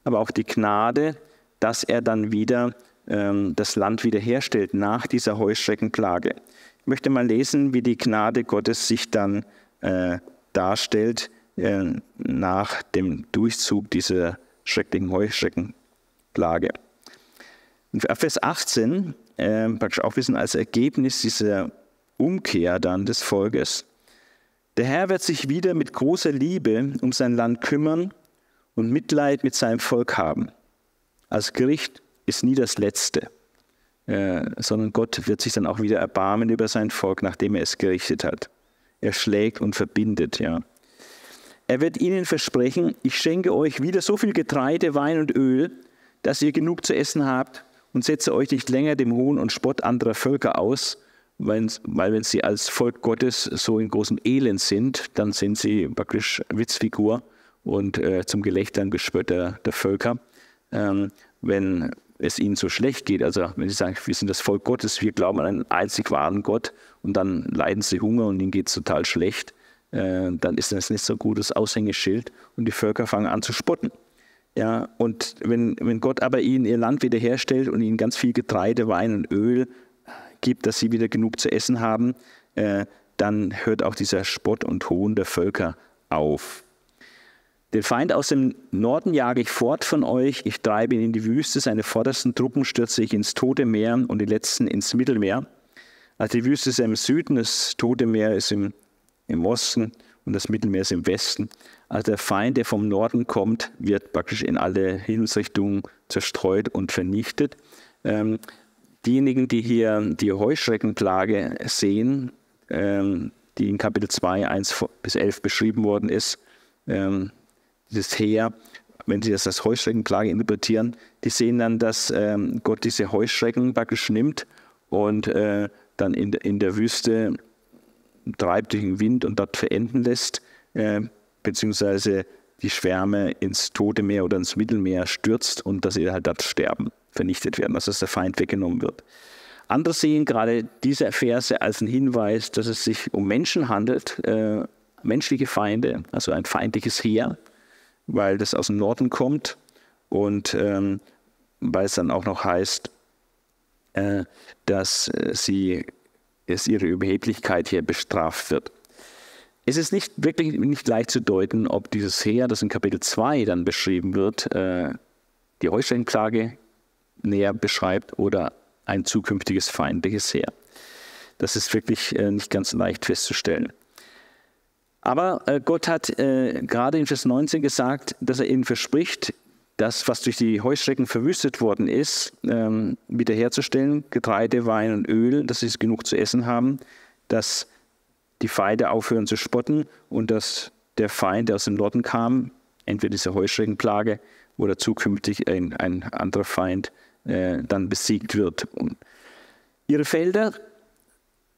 aber auch die Gnade, dass er dann wieder ähm, das Land wiederherstellt nach dieser Heuschreckenplage. Ich möchte mal lesen, wie die Gnade Gottes sich dann äh, darstellt äh, nach dem Durchzug dieser schrecklichen Heuschreckenplage. Vers 18, äh, praktisch auch wissen als Ergebnis dieser Umkehr dann des Volkes, Der Herr wird sich wieder mit großer Liebe um sein Land kümmern und Mitleid mit seinem Volk haben. Als Gericht ist nie das Letzte, äh, sondern Gott wird sich dann auch wieder erbarmen über sein Volk, nachdem er es gerichtet hat. Er schlägt und verbindet, ja. Er wird ihnen versprechen, ich schenke euch wieder so viel Getreide, Wein und Öl, dass ihr genug zu essen habt und setze euch nicht länger dem Hohn und Spott anderer Völker aus, weil, wenn sie als Volk Gottes so in großem Elend sind, dann sind sie praktisch Witzfigur und äh, zum Gelächter und Gespött der, der Völker. Ähm, wenn es ihnen so schlecht geht, also wenn sie sagen, wir sind das Volk Gottes, wir glauben an einen einzig wahren Gott und dann leiden sie Hunger und ihnen geht es total schlecht, äh, dann ist das nicht so gutes Aushängeschild und die Völker fangen an zu spotten. Ja, und wenn, wenn Gott aber ihnen ihr Land wiederherstellt und ihnen ganz viel Getreide, Wein und Öl gibt, dass sie wieder genug zu essen haben, äh, dann hört auch dieser Spott und Hohn der Völker auf. Den Feind aus dem Norden jage ich fort von euch, ich treibe ihn in die Wüste, seine vordersten Truppen stürze ich ins Tote Meer und die letzten ins Mittelmeer. Also die Wüste ist im Süden, das Tote Meer ist im, im Osten und das Mittelmeer ist im Westen. Also der Feind, der vom Norden kommt, wird praktisch in alle Himmelsrichtungen zerstreut und vernichtet. Ähm, diejenigen, die hier die Heuschreckenplage sehen, ähm, die in Kapitel 2, 1 bis 11 beschrieben worden ist, ähm, dieses Heer, wenn sie das als Heuschreckenplage interpretieren, die sehen dann, dass ähm, Gott diese Heuschrecken praktisch nimmt und äh, dann in, in der Wüste treibt durch den Wind und dort verenden lässt, äh, beziehungsweise die Schwärme ins Tote Meer oder ins Mittelmeer stürzt und dass sie halt dort sterben, vernichtet werden, also dass der Feind weggenommen wird. Andere sehen gerade diese Verse als einen Hinweis, dass es sich um Menschen handelt, äh, menschliche Feinde, also ein feindliches Heer, weil das aus dem Norden kommt und ähm, weil es dann auch noch heißt, äh, dass äh, sie, es ihre Überheblichkeit hier bestraft wird. Es ist nicht wirklich nicht leicht zu deuten, ob dieses Heer, das in Kapitel 2 dann beschrieben wird, äh, die Heuschreckenklage näher beschreibt oder ein zukünftiges feindliches Heer. Das ist wirklich äh, nicht ganz leicht festzustellen. Aber äh, Gott hat gerade in Vers 19 gesagt, dass er ihnen verspricht, das, was durch die Heuschrecken verwüstet worden ist, ähm, wiederherzustellen, Getreide, Wein und Öl, dass sie genug zu essen haben, dass die Feinde aufhören zu spotten und dass der Feind, der aus dem Norden kam, entweder diese Heuschreckenplage oder zukünftig ein, ein anderer Feind, äh, dann besiegt wird. Und ihre Felder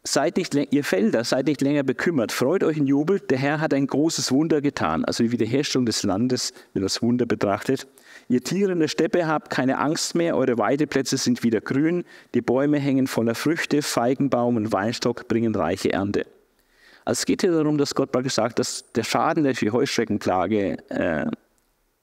Seid nicht, ihr Felder, seid nicht länger bekümmert, freut euch in Jubel, der Herr hat ein großes Wunder getan, also die Wiederherstellung des Landes, wenn das Wunder betrachtet. Ihr Tiere in der Steppe habt keine Angst mehr, eure Weideplätze sind wieder grün, die Bäume hängen voller Früchte, Feigenbaum und Weinstock bringen reiche Ernte. Also es geht hier darum, dass Gott praktisch sagt, dass der Schaden, der durch die Heuschreckenplage äh,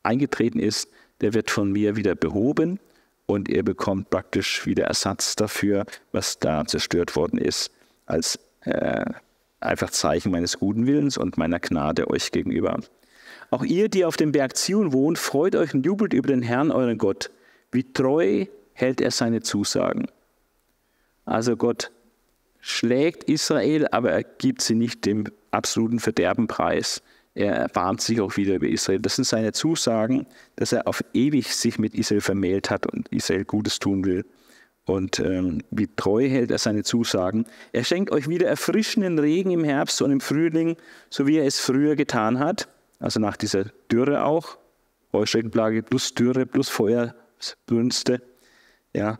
eingetreten ist, der wird von mir wieder behoben und ihr bekommt praktisch wieder Ersatz dafür, was da zerstört worden ist als äh, einfach Zeichen meines guten Willens und meiner Gnade euch gegenüber. Auch ihr, die auf dem Berg Zion wohnt, freut euch und jubelt über den Herrn, euren Gott. Wie treu hält er seine Zusagen. Also Gott schlägt Israel, aber er gibt sie nicht dem absoluten Verderben preis. Er erbarmt sich auch wieder über Israel. Das sind seine Zusagen, dass er auf ewig sich mit Israel vermählt hat und Israel Gutes tun will und ähm, wie treu hält er seine Zusagen. Er schenkt euch wieder erfrischenden Regen im Herbst und im Frühling, so wie er es früher getan hat, also nach dieser Dürre auch, Heuschreckenplage plus Dürre plus Feuersbrünste. Ja,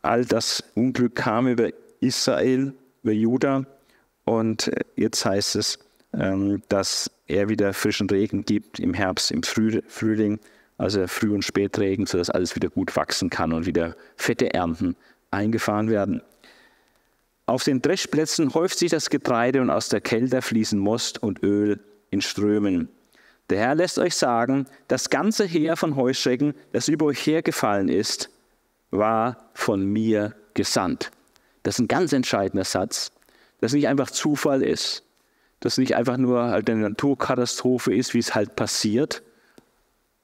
all das Unglück kam über Israel, über Juda und äh, jetzt heißt es, ähm, dass er wieder frischen Regen gibt im Herbst, im Frühling also Früh- und Spätregen, sodass alles wieder gut wachsen kann und wieder fette Ernten eingefahren werden. Auf den Dreschplätzen häuft sich das Getreide und aus der Kälte fließen Most und Öl in Strömen. Der Herr lässt euch sagen, das ganze Heer von Heuschrecken, das über euch hergefallen ist, war von mir gesandt. Das ist ein ganz entscheidender Satz, dass nicht einfach Zufall ist, dass nicht einfach nur halt eine Naturkatastrophe ist, wie es halt passiert,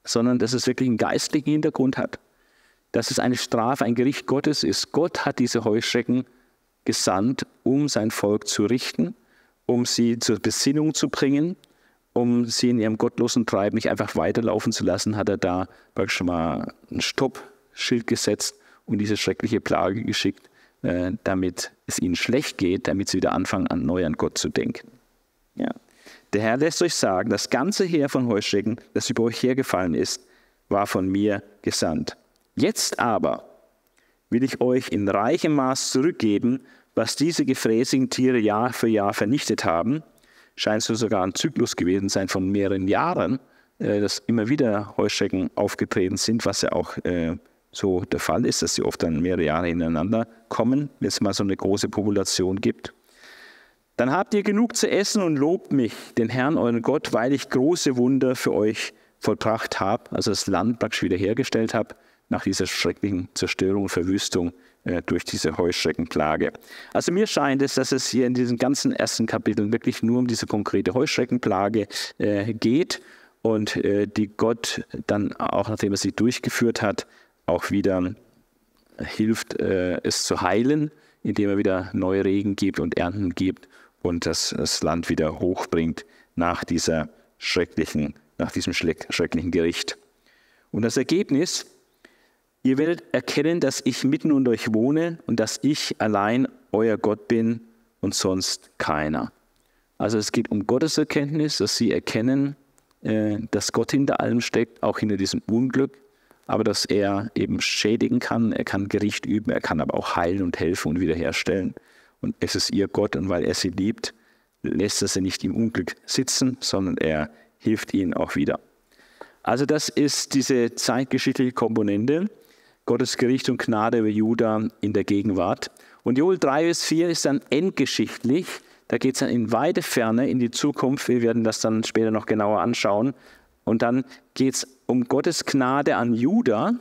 sondern dass es wirklich einen geistlichen Hintergrund hat. Dass es eine Strafe, ein Gericht Gottes ist. Gott hat diese Heuschrecken gesandt, um sein Volk zu richten um sie zur Besinnung zu bringen, um sie in ihrem gottlosen Treiben nicht einfach weiterlaufen zu lassen, hat er da praktisch mal ein Stoppschild gesetzt und diese schreckliche Plage geschickt, äh, damit es ihnen schlecht geht, damit sie wieder anfangen, an neu an Gott zu denken. Ja. Der Herr lässt euch sagen, das ganze Heer von Heuschrecken, das über euch hergefallen ist, war von mir gesandt. Jetzt aber will ich euch in reichem Maß zurückgeben, was diese gefräßigen Tiere Jahr für Jahr vernichtet haben. Scheint so sogar ein Zyklus gewesen sein von mehreren Jahren, äh, dass immer wieder Heuschrecken aufgetreten sind, was ja auch äh, so der Fall ist, dass sie oft dann mehrere Jahre hintereinander kommen, wenn es mal so eine große Population gibt. Dann habt ihr genug zu essen und lobt mich, den Herrn, euren Gott, weil ich große Wunder für euch vollbracht habe, also das Land praktisch wiederhergestellt habe, nach dieser schrecklichen Zerstörung und Verwüstung äh, durch diese Heuschreckenplage. Also mir scheint es, dass es hier in diesen ganzen ersten Kapiteln wirklich nur um diese konkrete Heuschreckenplage äh, geht und äh, die Gott dann auch, nachdem er sie durchgeführt hat, auch wieder hilft, äh, es zu heilen, indem er wieder neue Regen gibt und Ernten gibt und das, das Land wieder hochbringt nach dieser schrecklichen, nach diesem schrecklichen Gericht. Und das Ergebnis, ihr werdet erkennen, dass ich mitten unter euch wohne und dass ich allein euer Gott bin und sonst keiner. Also es geht um Gottes Erkenntnis, dass sie erkennen, äh, dass Gott hinter allem steckt, auch hinter diesem Unglück, aber dass er eben schädigen kann, er kann Gericht üben, er kann aber auch heilen und helfen und wiederherstellen. Und es ist ihr Gott und weil er sie liebt, lässt er sie nicht im Unglück sitzen, sondern er hilft ihnen auch wieder. Also das ist diese zeitgeschichtliche Komponente, Gottes Gericht und Gnade über Juda in der Gegenwart. Und Joel 3 bis 4 ist dann endgeschichtlich, da geht es dann in weite Ferne, in die Zukunft, wir werden das dann später noch genauer anschauen. Und dann geht es um Gottes Gnade an Juda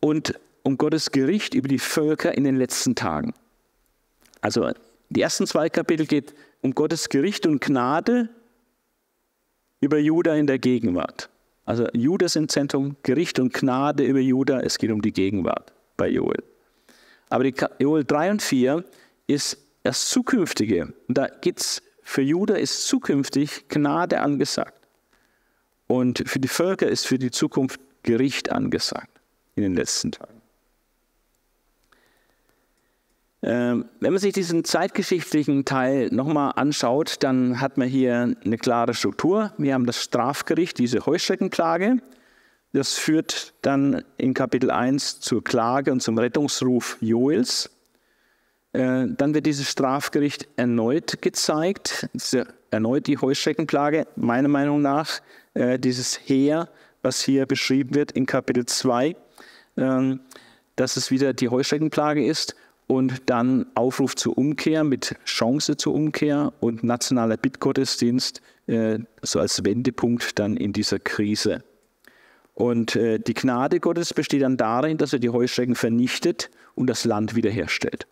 und um Gottes Gericht über die Völker in den letzten Tagen. Also die ersten zwei Kapitel geht um Gottes Gericht und Gnade über Juda in der Gegenwart. Also Juda ist im Zentrum, Gericht und Gnade über Juda, es geht um die Gegenwart bei Joel. Aber die Joel 3 und 4 ist das Zukünftige. Und da geht es für Juda ist zukünftig Gnade angesagt. Und für die Völker ist für die Zukunft Gericht angesagt in den letzten Tagen. Ähm, wenn man sich diesen zeitgeschichtlichen Teil nochmal anschaut, dann hat man hier eine klare Struktur. Wir haben das Strafgericht, diese Heuschreckenklage. Das führt dann in Kapitel 1 zur Klage und zum Rettungsruf Joels. Äh, dann wird dieses Strafgericht erneut gezeigt, erneut die Heuschreckenklage, meiner Meinung nach, äh, dieses Heer, was hier beschrieben wird in Kapitel 2, ähm, dass es wieder die Heuschreckenplage ist und dann Aufruf zur Umkehr mit Chance zur Umkehr und nationaler Bittgottesdienst äh, so als Wendepunkt dann in dieser Krise. Und äh, die Gnade Gottes besteht dann darin, dass er die Heuschrecken vernichtet und das Land wiederherstellt.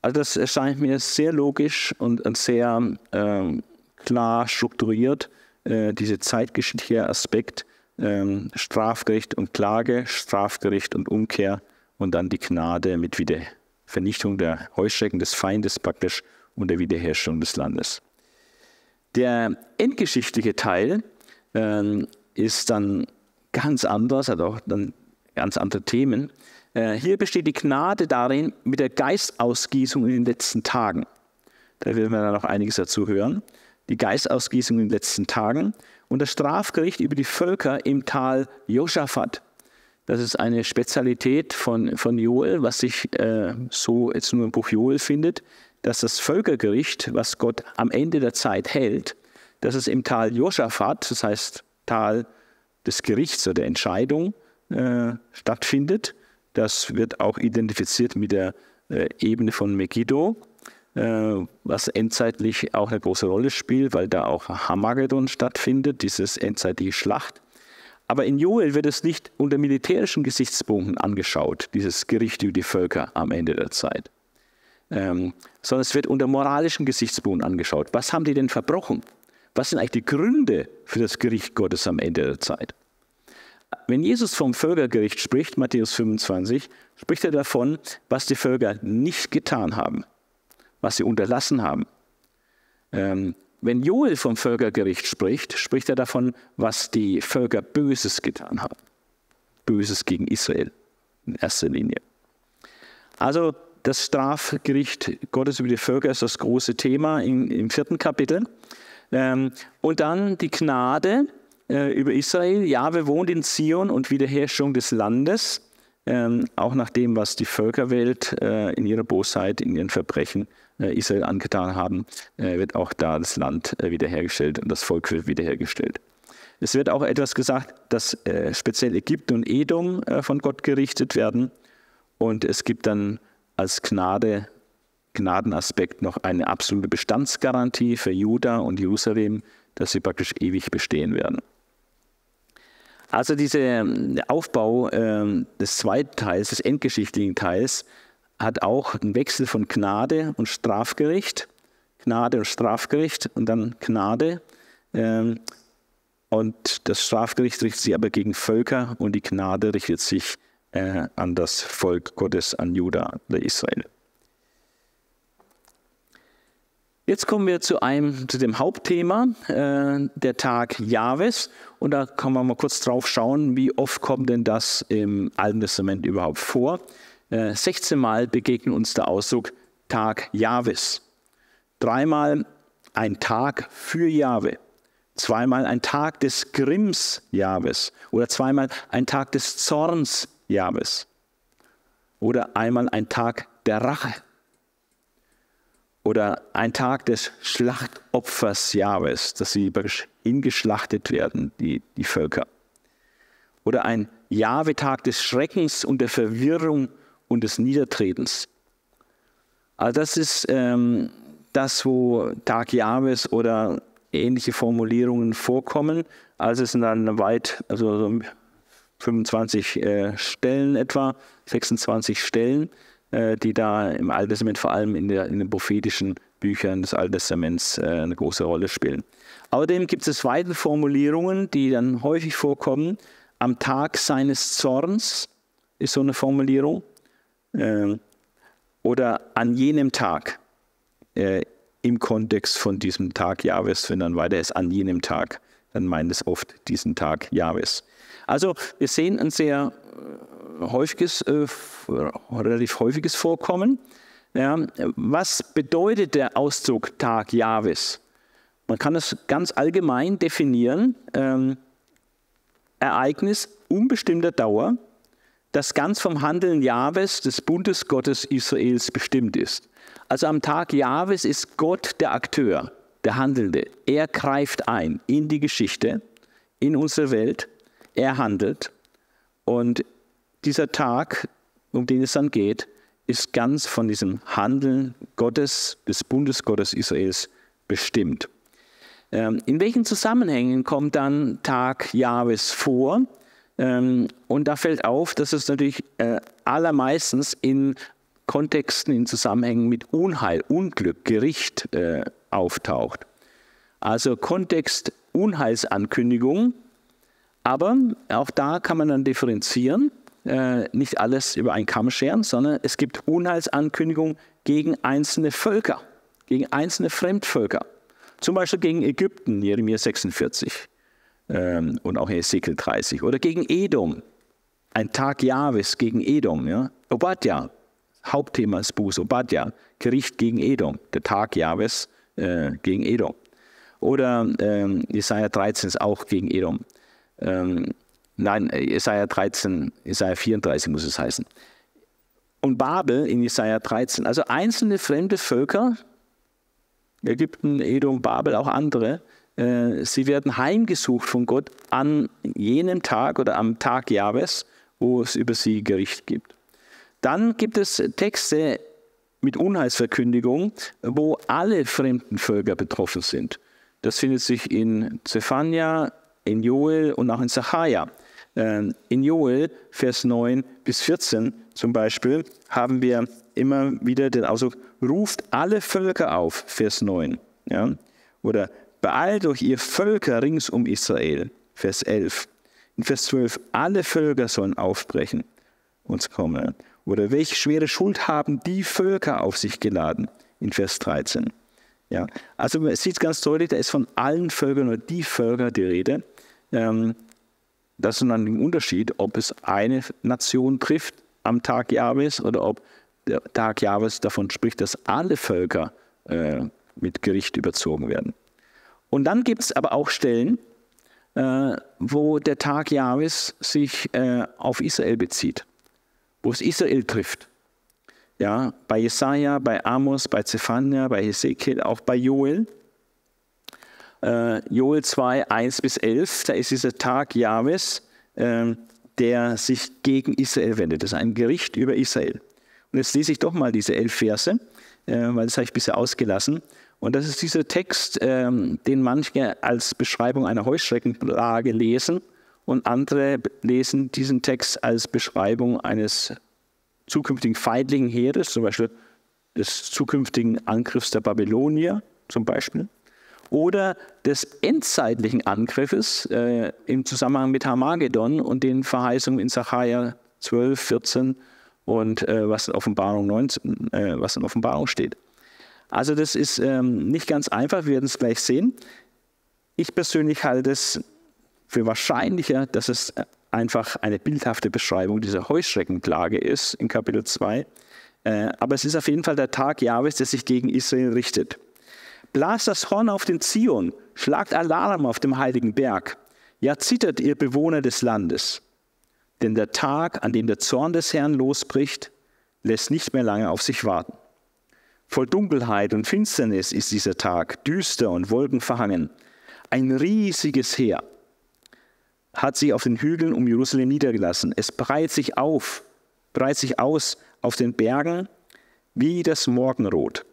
Also das erscheint mir sehr logisch und, sehr äh, klar strukturiert, äh, dieser zeitgeschichtliche Aspekt, ähm, Strafgericht und Klage, Strafgericht und Umkehr und dann die Gnade mit Wiederherstellung. Vernichtung der Heuschrecken des Feindes praktisch und der Wiederherstellung des Landes. Der endgeschichtliche Teil äh, ist dann ganz anders, hat auch dann ganz andere Themen. Äh, hier besteht die Gnade darin mit der Geistausgießung in den letzten Tagen. Da werden wir dann noch einiges dazu hören. Die Geistausgießung in den letzten Tagen und das Strafgericht über die Völker im Tal Josaphat. Das ist eine Spezialität von, von Joel, was sich äh, so jetzt nur im Buch Joel findet, dass das Völkergericht, was Gott am Ende der Zeit hält, dass es im Tal Josaphat, das heißt Tal des Gerichts oder der Entscheidung, äh, stattfindet. Das wird auch identifiziert mit der äh, Ebene von Megiddo, äh, was endzeitlich auch eine große Rolle spielt, weil da auch Hamagedon stattfindet, dieses endzeitliche Schlacht. Aber in Joel wird es nicht unter militärischen Gesichtspunkten angeschaut, dieses Gericht über die Völker am Ende der Zeit, ähm, sondern es wird unter moralischen Gesichtspunkten angeschaut. Was haben die denn verbrochen? Was sind eigentlich die Gründe für das Gericht Gottes am Ende der Zeit? Wenn Jesus vom Völkergericht spricht, Matthäus 25, spricht er davon, was die Völker nicht getan haben, was sie unterlassen haben, Ähm, wenn Joel vom Völkergericht spricht, spricht er davon, was die Völker Böses getan haben. Böses gegen Israel in erster Linie. Also das Strafgericht Gottes über die Völker ist das große Thema im, im vierten Kapitel. Ähm, und dann die Gnade äh, über Israel. Jahwe wohnt in Zion und Wiederherstellung des Landes, ähm, auch nach dem, was die Völkerwelt äh, in ihrer Bosheit, in ihren Verbrechen äh, Israel angetan haben, äh, wird auch da das Land äh, wiederhergestellt und das Volk wird wiederhergestellt. Es wird auch etwas gesagt, dass äh, speziell Ägypten und Edom von Gott gerichtet werden. Und es gibt dann als Gnade, Gnadenaspekt noch eine absolute Bestandsgarantie für Juda und Jerusalem, dass sie praktisch ewig bestehen werden. Also dieser Aufbau äh, des zweiten Teils, des endgeschichtlichen Teils, hat auch einen Wechsel von Gnade und Strafgericht. Gnade und Strafgericht und dann Gnade. Ähm, und das Strafgericht richtet sich aber gegen Völker und die Gnade richtet sich äh, an das Volk Gottes, an Juda oder Israel. Jetzt kommen wir zu einem, zu dem Hauptthema, äh, der Tag Jahwes. Und da kann man mal kurz drauf schauen, wie oft kommt denn das im Alten Testament überhaupt vor. Äh, 16 Mal begegnet uns der Ausdruck Tag Jahwes. Dreimal ein Tag für Jahwe. Zweimal ein Tag des Grimms Jahwes. Oder zweimal ein Tag des Zorns Jahwes. Oder einmal ein Tag der Rache. Oder ein Tag des Schlachtopfers Jahwes, dass sie hingeschlachtet werden, die, die Völker. Oder ein Jahwe-Tag des Schreckens und der Verwirrung und des Niedertretens. Also das ist ähm, das, wo Tag Jahwes oder ähnliche Formulierungen vorkommen. Also es sind dann weit, also so 25 äh, Stellen etwa, 26 Stellen, äh, die da im Alten Testament vor allem in, der, in den prophetischen Büchern des Alten Testaments äh, eine große Rolle spielen. Außerdem gibt es weitere Formulierungen, die dann häufig vorkommen. Am Tag seines Zorns ist so eine Formulierung. Ähm, oder an jenem Tag äh, im Kontext von diesem Tag Jahwes, wenn dann weiter ist, an jenem Tag, dann meint es oft diesen Tag Jahwes. Also wir sehen ein sehr äh, häufiges, äh, relativ häufiges Vorkommen. Ja, was bedeutet der Ausdruck Tag Jahwes? Man kann es ganz allgemein definieren. Ähm, Ereignis unbestimmter Dauer, das ganz vom Handeln Jahwes, des Bundesgottes Israels, bestimmt ist. Also am Tag Jahwes ist Gott der Akteur, der Handelnde. Er greift ein in die Geschichte, in unsere Welt er handelt und dieser Tag, um den es dann geht, ist ganz von diesem Handeln Gottes, des Bundesgottes Israels bestimmt. Ähm, in welchen Zusammenhängen kommt dann Tag Jahwes vor? Ähm, und da fällt auf, dass es natürlich äh, allermeistens in Kontexten, in Zusammenhängen mit Unheil, Unglück, Gericht äh, auftaucht. Also Kontext Unheilsankündigung aber auch da kann man dann differenzieren, äh, nicht alles über einen Kamm scheren, sondern es gibt Unheilsankündigungen gegen einzelne Völker, gegen einzelne Fremdvölker. Zum Beispiel gegen Ägypten, Jeremia 46 ähm, und auch Ezekiel 30. Oder gegen Edom, ein Tag Jahwes gegen Edom. Ja? Obadja, Hauptthema des Buchs Obadja, Gericht gegen Edom, der Tag Jahwes äh, gegen Edom. Oder ähm, Jesaja 13 ist auch gegen Edom. Ähm, nein, Jesaja 13, Jesaja 34 muss es heißen. Und Babel in Jesaja 13, also einzelne fremde Völker, Ägypten, Edom, Babel, auch andere, äh, sie werden heimgesucht von Gott an jenem Tag oder am Tag Jahwes, wo es über sie Gericht gibt. Dann gibt es Texte mit Unheilsverkündigung, wo alle fremden Völker betroffen sind. Das findet sich in Zephania, in Joel und auch in Sacharja. Ähm, in Joel, Vers 9 bis 14 zum Beispiel, haben wir immer wieder den Ausdruck, ruft alle Völker auf, Vers 9. Ja? Oder beeilt euch ihr Völker rings um Israel, Vers 11. In Vers 12, alle Völker sollen aufbrechen und kommen. Oder welche schwere Schuld haben die Völker auf sich geladen, in Vers 13. Ja, also man sieht ganz deutlich, da ist von allen Völkern oder die Völker die Rede. Ähm, das ist ein Unterschied, ob es eine Nation trifft am Tag Jahwes oder ob der Tag Jahwes davon spricht, dass alle Völker äh, mit Gericht überzogen werden. Und dann gibt es aber auch Stellen, äh, wo der Tag Jahwes sich äh, auf Israel bezieht, wo es Israel trifft. Ja, bei Jesaja, bei Amos, bei Zephania, bei Hesekiel, auch bei Joel. Äh, Joel 2, 1 bis 11, da ist dieser Tag Jahwes, äh, der sich gegen Israel wendet. Das ist ein Gericht über Israel. Und jetzt lese ich doch mal diese elf Verse, äh, weil das habe ich bisher ausgelassen. Und das ist dieser Text, ähm, den manche als Beschreibung einer Heuschreckenplage lesen und andere lesen diesen Text als Beschreibung eines zukünftigen feindlichen Heeres, zum Beispiel des zukünftigen Angriffs der Babylonier zum Beispiel, oder des endzeitlichen Angriffes äh, im Zusammenhang mit Hamagedon und den Verheißungen in Sacharja 12, 14 und äh, was, in Offenbarung 19, äh, was in Offenbarung steht. Also das ist ähm, nicht ganz einfach, wir werden es gleich sehen. Ich persönlich halte es für wahrscheinlicher, dass es einfach eine bildhafte Beschreibung dieser Heuschreckenplage ist in Kapitel 2. Äh, aber es ist auf jeden Fall der Tag Jahwes, der sich gegen Israel richtet. Blast das Horn auf den Zion, schlagt Alarm auf dem heiligen Berg. Ja, zittert ihr Bewohner des Landes. Denn der Tag, an dem der Zorn des Herrn losbricht, lässt nicht mehr lange auf sich warten. Voll Dunkelheit und Finsternis ist dieser Tag, düster und wolkenverhangen. Ein riesiges Heer hat sich auf den Hügeln um Jerusalem niedergelassen. Es breitet sich auf, breitet sich aus auf den Bergen wie das Morgenrot.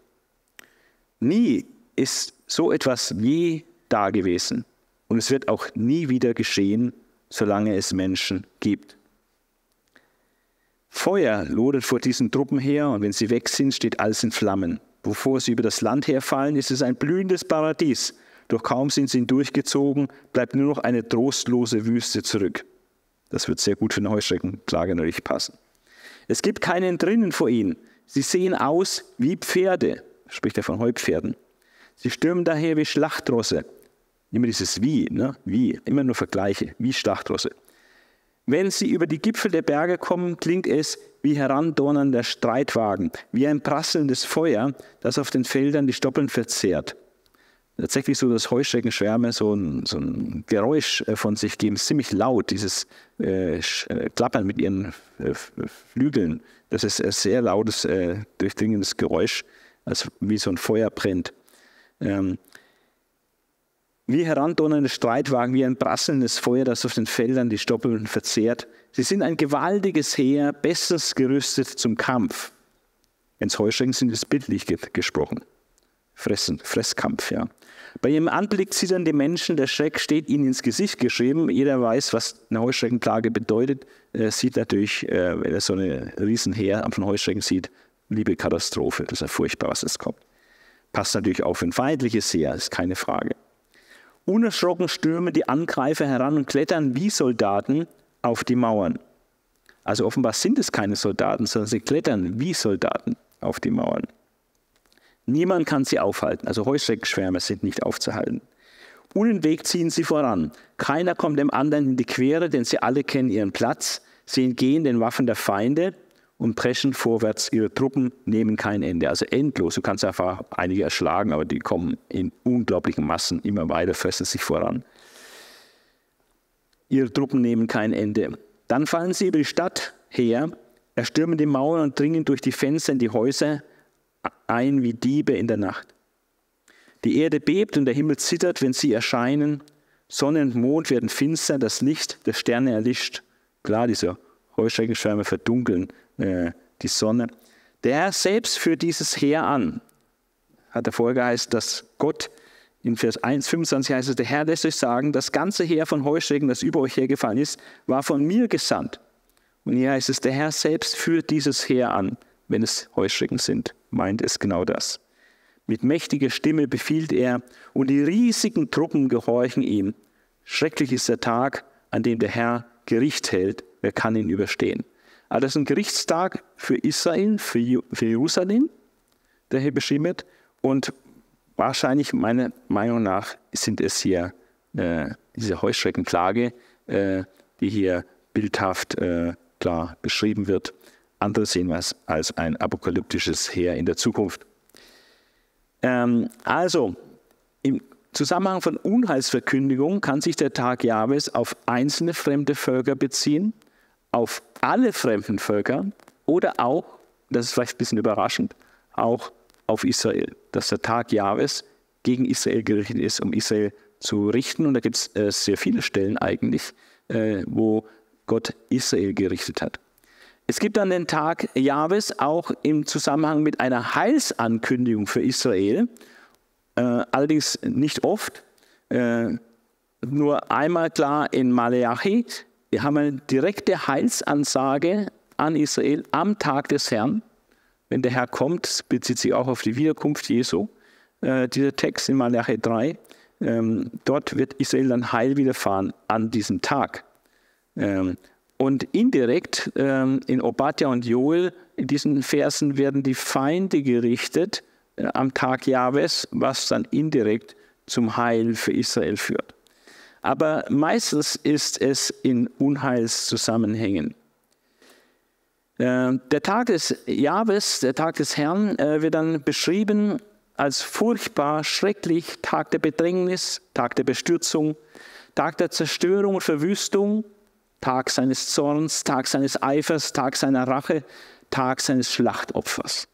Nie ist so etwas je dagewesen und es wird auch nie wieder geschehen, solange es Menschen gibt. Feuer lodert vor diesen Truppen her und wenn sie weg sind, steht alles in Flammen. Bevor sie über das Land herfallen, ist es ein blühendes Paradies. Doch kaum sind sie durchgezogen, bleibt nur noch eine trostlose Wüste zurück. Das wird sehr gut für eine Heuschreckenklage natürlich passen. Es gibt keinen drinnen vor ihnen. Sie sehen aus wie Pferde, spricht er von Heupferden. Sie stürmen daher wie Schlachtrosse. Immer dieses Wie, ne? wie, immer nur Vergleiche, wie Schlachtrosse. Wenn sie über die Gipfel der Berge kommen, klingt es wie herandonnernder Streitwagen, wie ein prasselndes Feuer, das auf den Feldern die Stoppeln verzehrt. Tatsächlich so, dass Heuschreckenschwärme so ein, so ein Geräusch äh, von sich geben, ziemlich laut, dieses äh, äh, Klappern mit ihren äh, Flügeln. Das ist ein sehr lautes, äh, durchdringendes Geräusch, als wie so ein Feuer brennt. Ähm, wie herandonnernde Streitwagen, wie ein prasselndes Feuer, das auf den Feldern die Stoppeln verzehrt. Sie sind ein gewaltiges Heer, bestens gerüstet zum Kampf. Ins Heuschrecken sind es bildlich gesprochen. Fressen, Fresskampf, ja. Bei ihrem Anblick zittern die Menschen, der Schreck steht ihnen ins Gesicht geschrieben. Jeder weiß, was eine Heuschreckenplage bedeutet. Er sieht natürlich, äh, wenn er so eine Riesenheer von Heuschrecken sieht, liebe Katastrophe. Das ist ja furchtbar, was jetzt kommt. Passt natürlich auch für ein feindliches Heer, ist keine Frage. Unerschrocken stürmen die Angreifer heran und klettern wie Soldaten auf die Mauern. Also offenbar sind es keine Soldaten, sondern sie klettern wie Soldaten auf die Mauern. Niemand kann sie aufhalten, also Heuschreckenschwärme sind nicht aufzuhalten. Unentwegt ziehen sie voran. Keiner kommt dem anderen in die Quere, denn sie alle kennen ihren Platz. Sie entgehen den Waffen der Feinde und preschen vorwärts. Ihre Truppen nehmen kein Ende. Also endlos. Du kannst einfach einige erschlagen, aber die kommen in unglaublichen Massen immer weiter, fressen sich voran. Ihre Truppen nehmen kein Ende. Dann fallen sie über die Stadt her, erstürmen die Mauern und dringen durch die Fenster in die Häuser ein wie Diebe in der Nacht. Die Erde bebt und der Himmel zittert, wenn sie erscheinen. Sonne und Mond werden finster, das Licht der Sterne erlischt. Klar, diese Heuschreckenschwärme verdunkeln äh, die Sonne. Der Herr selbst führt dieses Heer an. Hat er vorher geheißen, dass Gott in Vers 1, 25 heißt es, der Herr lässt euch sagen, das ganze Heer von Heuschrecken, das über euch hergefallen ist, war von mir gesandt. Und hier heißt es, der Herr selbst führt dieses Heer an, wenn es Heuschrecken sind, meint es genau das. Mit mächtiger Stimme befiehlt er, und die riesigen Truppen gehorchen ihm. Schrecklich ist der Tag, an dem der Herr Gericht hält, wer kann ihn überstehen? Aber das ist ein Gerichtstag für Israel, für Jerusalem, der hier beschrieben wird. Und wahrscheinlich, meiner Meinung nach, sind es hier äh, diese Heuschreckenklage, äh, die hier bildhaft äh, klar beschrieben wird. Andere sehen es als ein apokalyptisches Heer in der Zukunft. Ähm, also, im Zusammenhang von Unheilsverkündigung kann sich der Tag Jahwes auf einzelne fremde Völker beziehen, auf alle fremden Völker oder auch, das ist vielleicht ein bisschen überraschend, auch auf Israel, dass der Tag Jahwes gegen Israel gerichtet ist, um Israel zu richten. Und da gibt es äh, sehr viele Stellen eigentlich, äh, wo Gott Israel gerichtet hat. Es gibt dann den Tag Jahwes auch im Zusammenhang mit einer Heilsankündigung für Israel, äh, allerdings nicht oft. Äh, nur einmal klar in Maleachi wir haben eine direkte Heilsansage an Israel am Tag des Herrn. Wenn der Herr kommt, bezieht sich auch auf die Wiederkunft Jesu. Äh, dieser Text in Malachi 3, ähm, dort wird Israel dann Heil widerfahren an diesem Tag. Ähm, und indirekt ähm, in Obadja und Joel, in diesen Versen werden die Feinde gerichtet äh, am Tag Jahwes, was dann indirekt zum Heil für Israel führt. Aber meistens ist es in Unheilszusammenhängen. Äh, der Tag des Jahwes, der Tag des Herrn, äh, wird dann beschrieben als furchtbar, schrecklich, Tag der Bedrängnis, Tag der Bestürzung, Tag der Zerstörung und Verwüstung, Tag seines Zorns, Tag seines Eifers, Tag seiner Rache, Tag seines Schlachtopfers.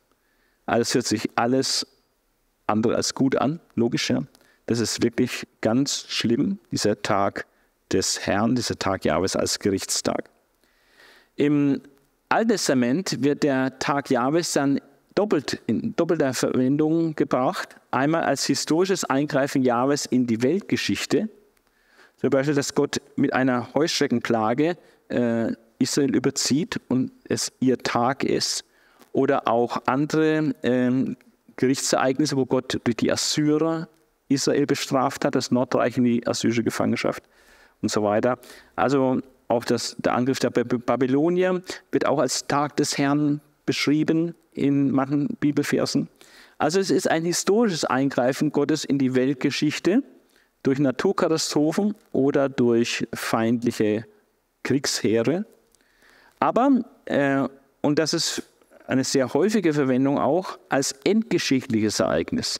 Also hört sich alles andere als gut an, logisch, ja. Das ist wirklich ganz schlimm, dieser Tag des Herrn, dieser Tag Jahwes als Gerichtstag. Im Alten Testament wird der Tag Jahwes dann doppelt in doppelter Verwendung gebracht. Einmal als historisches Eingreifen Jahwes in die Weltgeschichte, zum Beispiel, dass Gott mit einer Heuschreckenklage äh, Israel überzieht und es ihr Tag ist. Oder auch andere ähm, Gerichtsereignisse, wo Gott durch die Assyrer Israel bestraft hat, das Nordreich in die assyrische Gefangenschaft und so weiter. Also auch das, der Angriff der Babylonier wird auch als Tag des Herrn beschrieben in manchen Bibelversen. Also es ist ein historisches Eingreifen Gottes in die Weltgeschichte durch Naturkatastrophen oder durch feindliche Kriegsheere. Aber, äh, und das ist eine sehr häufige Verwendung auch, als endgeschichtliches Ereignis.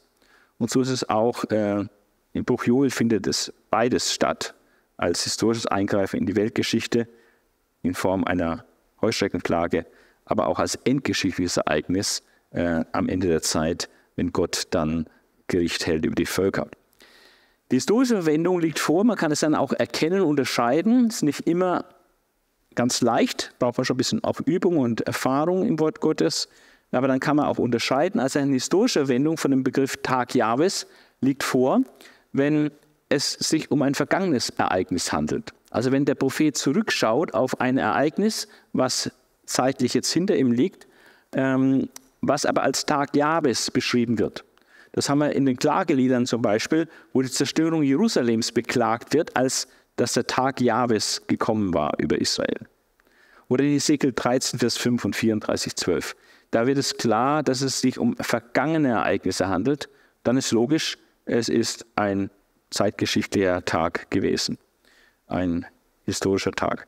Und so ist es auch, äh, im Buch Joel findet es beides statt, als historisches Eingreifen in die Weltgeschichte in Form einer Heuschreckenklage, aber auch als endgeschichtliches Ereignis äh, am Ende der Zeit, wenn Gott dann Gericht hält über die Völker. Die historische Verwendung liegt vor, man kann es dann auch erkennen, unterscheiden. Es ist nicht immer ganz leicht, braucht man schon ein bisschen auf Übung und Erfahrung im Wort Gottes, aber dann kann man auch unterscheiden. Also eine historische Verwendung von dem Begriff Tag Jahwes liegt vor, wenn es sich um ein vergangenes Ereignis handelt. Also wenn der Prophet zurückschaut auf ein Ereignis, was zeitlich jetzt hinter ihm liegt, ähm, was aber als Tag Jahwes beschrieben wird. Das haben wir in den Klageliedern zum Beispiel, wo die Zerstörung Jerusalems beklagt wird, als dass der Tag Jahwes gekommen war über Israel. Oder in Ezekiel 13, Vers 5 und 34, 12. Da wird es klar, dass es sich um vergangene Ereignisse handelt. Dann ist logisch, es ist ein zeitgeschichtlicher Tag gewesen, ein historischer Tag.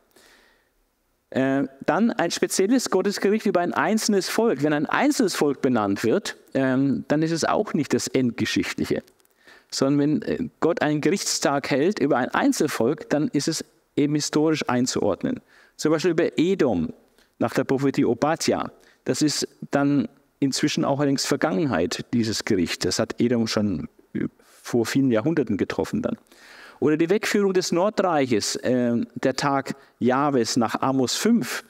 Äh, dann ein spezielles Gottesgericht über ein einzelnes Volk. Wenn ein einzelnes Volk benannt wird, ähm, dann ist es auch nicht das Endgeschichtliche, sondern wenn äh, Gott einen Gerichtstag hält über ein Einzelvolk, dann ist es eben historisch einzuordnen. Zum Beispiel über Edom nach der Prophetie Obadja. Das ist dann inzwischen auch allerdings Vergangenheit, dieses Gericht. Das hat Edom schon vor vielen Jahrhunderten getroffen dann. Oder die Wegführung des Nordreiches, äh, der Tag Jahwes nach Amos 5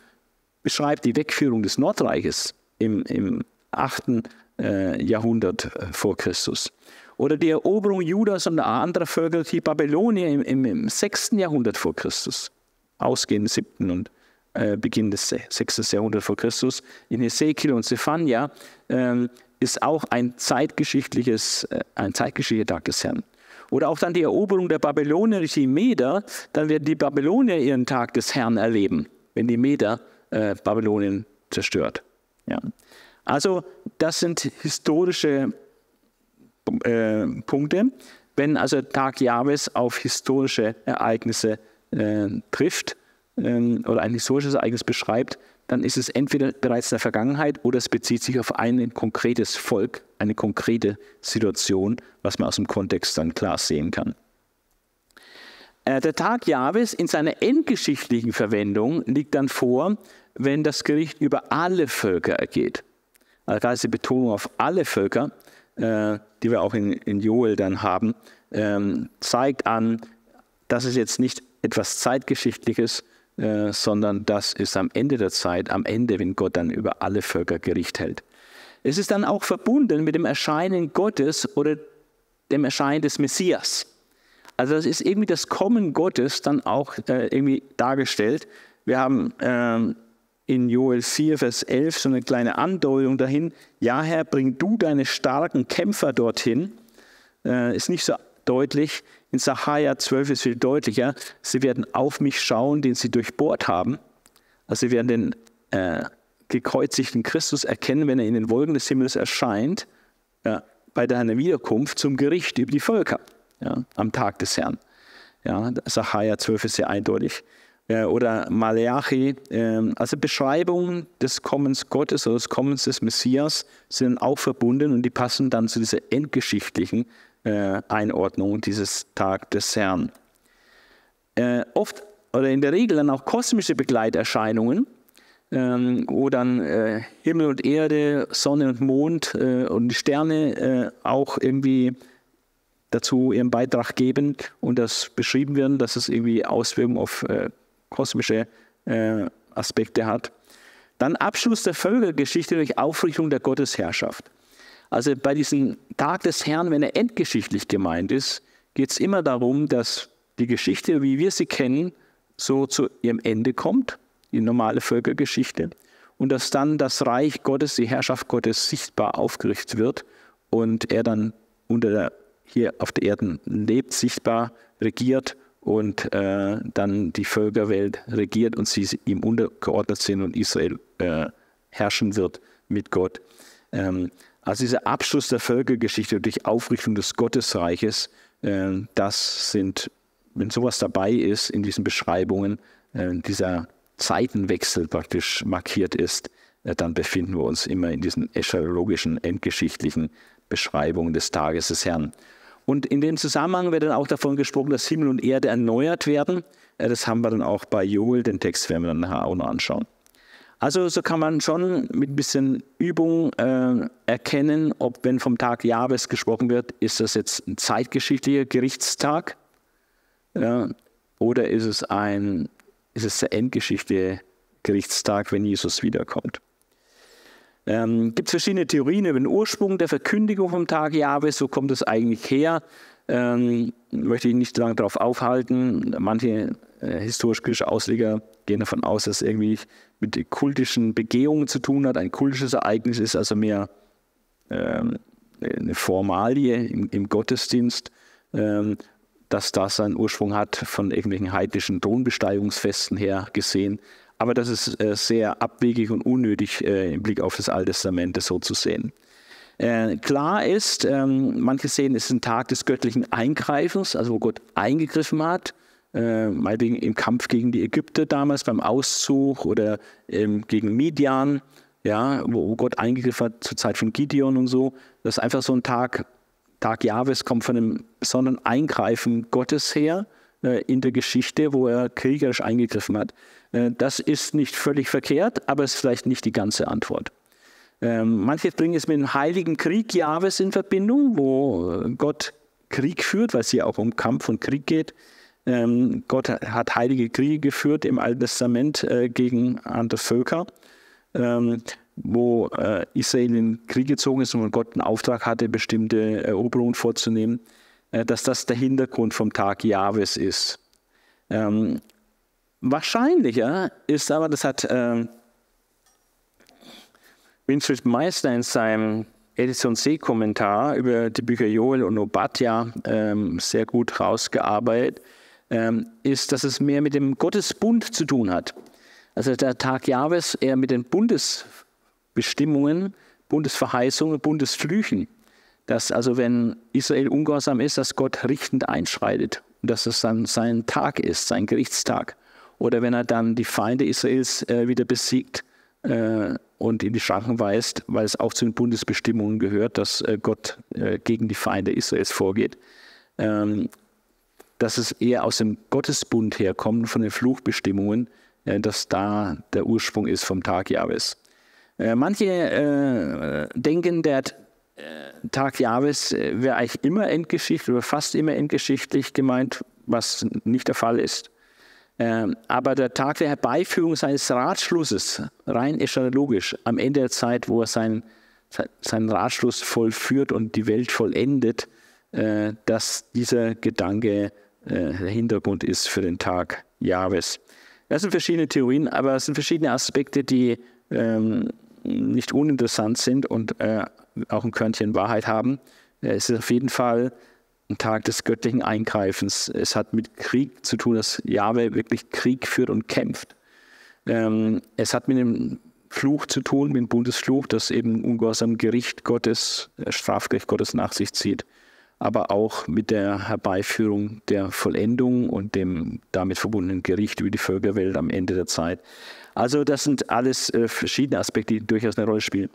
beschreibt die Wegführung des Nordreiches im, im 8. Äh, Jahrhundert äh, vor Christus. Oder die Eroberung Judas und anderer Völker, die Babylonier im, im, im 6. Jahrhundert vor Christus, ausgehend 7. und äh, Beginn des 6. Jahrhunderts vor Christus. In Hesekiel und Zephania äh, ist auch ein zeitgeschichtliches, äh, ein zeitgeschichtlicher Tag des Herrn. Oder auch dann die Eroberung der Babylonier durch die Meder, dann werden die Babylonier ihren Tag des Herrn erleben, wenn die Meder äh, Babylonien zerstört. Ja. Also das sind historische äh, Punkte. Wenn also Tag Jahwes auf historische Ereignisse äh, trifft ähm, oder ein historisches Ereignis beschreibt, dann ist es entweder bereits in der Vergangenheit oder es bezieht sich auf ein konkretes Volk, eine konkrete Situation, was man aus dem Kontext dann klar sehen kann. Äh, der Tag Jahwes in seiner endgeschichtlichen Verwendung liegt dann vor, wenn das Gericht über alle Völker ergeht. Also ist die Betonung auf alle Völker, äh, die wir auch in, in Joel dann haben, ähm, zeigt an, dass es jetzt nicht etwas Zeitgeschichtliches, äh, sondern das ist am Ende der Zeit, am Ende, wenn Gott dann über alle Völker Gericht hält. Es ist dann auch verbunden mit dem Erscheinen Gottes oder dem Erscheinen des Messias. Also das ist irgendwie das Kommen Gottes dann auch äh, irgendwie dargestellt. Wir haben ähm, in Joel 4, Vers 11 so eine kleine Andeutung dahin. Ja, Herr, bring du deine starken Kämpfer dorthin. Äh, ist nicht so deutlich. In Sacharja 12 ist viel deutlicher. Sie werden auf mich schauen, den sie durchbohrt haben. Also sie werden den äh, gekreuzigten Christus erkennen, wenn er in den Wolken des Himmels erscheint, ja, bei deiner Wiederkunft zum Gericht über die Völker ja, am Tag des Herrn. Ja, Sacharja 12 ist sehr eindeutig. Äh, oder Maleachi, äh, also Beschreibungen des Kommens Gottes oder des Kommens des Messias sind auch verbunden und die passen dann zu dieser endgeschichtlichen äh, Einordnung dieses Tag des Herrn. Äh, oft oder in der Regel dann auch kosmische Begleiterscheinungen, ähm, wo dann äh, Himmel und Erde, Sonne und Mond äh, und Sterne äh, auch irgendwie dazu ihren Beitrag geben und das beschrieben werden, dass es irgendwie Auswirkungen auf äh, kosmische Aspekte hat. Dann Abschluss der Völkergeschichte durch Aufrichtung der Gottesherrschaft. Also bei diesem Tag des Herrn, wenn er endgeschichtlich gemeint ist, geht es immer darum, dass die Geschichte, wie wir sie kennen, so zu ihrem Ende kommt, die normale Völkergeschichte, und dass dann das Reich Gottes, die Herrschaft Gottes sichtbar aufgerichtet wird und er dann unter der, hier auf der Erde lebt, sichtbar regiert und äh, dann die Völkerwelt regiert und sie ihm untergeordnet sind und Israel äh, herrschen wird mit Gott. Ähm, also dieser Abschluss der Völkergeschichte durch Aufrichtung des Gottesreiches, äh, das sind, wenn sowas dabei ist in diesen Beschreibungen, äh, dieser Zeitenwechsel praktisch markiert ist, äh, dann befinden wir uns immer in diesen eschatologischen, endgeschichtlichen Beschreibungen des Tages des Herrn. Und in dem Zusammenhang wird dann auch davon gesprochen, dass Himmel und Erde erneuert werden. Das haben wir dann auch bei Joel, den Text werden wir dann nachher auch noch anschauen. Also so kann man schon mit ein bisschen Übung äh, erkennen, ob wenn vom Tag Jahres gesprochen wird, ist das jetzt ein zeitgeschichtlicher Gerichtstag ja, oder ist es ein ist es der Endgeschichte Gerichtstag, wenn Jesus wiederkommt. Ähm, Gibt verschiedene Theorien über den Ursprung der Verkündigung vom Tag Jahres, wo kommt es eigentlich her? Ähm, möchte ich nicht lange darauf aufhalten. Manche äh, historisch-kritische Ausleger gehen davon aus, dass es irgendwie mit kultischen Begehungen zu tun hat. Ein kultisches Ereignis ist also mehr ähm, eine Formalie im, im Gottesdienst, ähm, dass das seinen Ursprung hat von irgendwelchen heidnischen Thronbesteigungsfesten her gesehen. Aber das ist äh, sehr abwegig und unnötig äh, im Blick auf das Alte Testament, das so zu sehen. Äh, klar ist, ähm, manche sehen, es ist ein Tag des göttlichen Eingreifens, also wo Gott eingegriffen hat, äh, meinetwegen im Kampf gegen die Ägypter damals beim Auszug oder ähm, gegen Midian, ja, wo, wo Gott eingegriffen hat zur Zeit von Gideon und so. Das ist einfach so ein Tag, Tag Jahwes kommt von einem besonderen Eingreifen Gottes her äh, in der Geschichte, wo er kriegerisch eingegriffen hat. Äh, das ist nicht völlig verkehrt, aber es ist vielleicht nicht die ganze Antwort. Ähm, manche bringen es mit dem heiligen Krieg Jahwes in Verbindung, wo Gott Krieg führt, weil es hier auch um Kampf und Krieg geht. Ähm, Gott hat heilige Kriege geführt im Alten Testament äh, gegen andere Völker, ähm, wo äh, Israel in Krieg gezogen ist und Gott einen Auftrag hatte, bestimmte Eroberungen vorzunehmen, äh, dass das der Hintergrund vom Tag Jahwes ist. Ähm, wahrscheinlicher ist aber, das hat ähm, Winfried Meister in seinem Edition C-Kommentar über die Bücher Joel und Obadja ähm, sehr gut rausgearbeitet, ist, dass es mehr mit dem Gottesbund zu tun hat. Also der Tag Jahwes eher mit den Bundesbestimmungen, Bundesverheißungen, Bundesflüchen dass also wenn Israel ungehorsam ist, dass Gott richtend einschreitet und dass es dann sein Tag ist, sein Gerichtstag. Oder wenn er dann die Feinde Israels äh, wieder besiegt äh, und in die Schranken weist, weil es auch zu den Bundesbestimmungen gehört, dass äh, Gott gegen die Feinde Israels vorgeht. Ähm, dass es eher aus dem Gottesbund herkommt, von den Fluchbestimmungen, äh, dass da der Ursprung ist vom Tag Jahwes. Äh, manche denken, der Tag Jahwes wäre eigentlich immer endgeschichtlich oder fast immer endgeschichtlich gemeint, was nicht der Fall ist. Ähm, aber der Tag der Herbeiführung seines Ratschlusses, rein eschatologisch, am Ende der Zeit, wo er seinen, seinen Ratschluss vollführt und die Welt vollendet, äh, dass dieser Gedanke äh, der Hintergrund ist für den Tag Jahwes. Das sind verschiedene Theorien, aber es sind verschiedene Aspekte, die ähm, nicht uninteressant sind und äh, auch ein Körnchen Wahrheit haben. Es ist auf jeden Fall ein Tag des göttlichen Eingreifens. Es hat mit Krieg zu tun, dass Jahwe wirklich Krieg führt und kämpft. Ähm, es hat mit dem Fluch zu tun, mit dem Bundesfluch, das eben ungehorsam Gericht Gottes, äh, Strafgericht Gottes nach sich zieht, aber auch mit der Herbeiführung der Vollendung und dem damit verbundenen Gericht über die Völkerwelt am Ende der Zeit. Also das sind alles äh, verschiedene Aspekte, die durchaus eine Rolle spielen.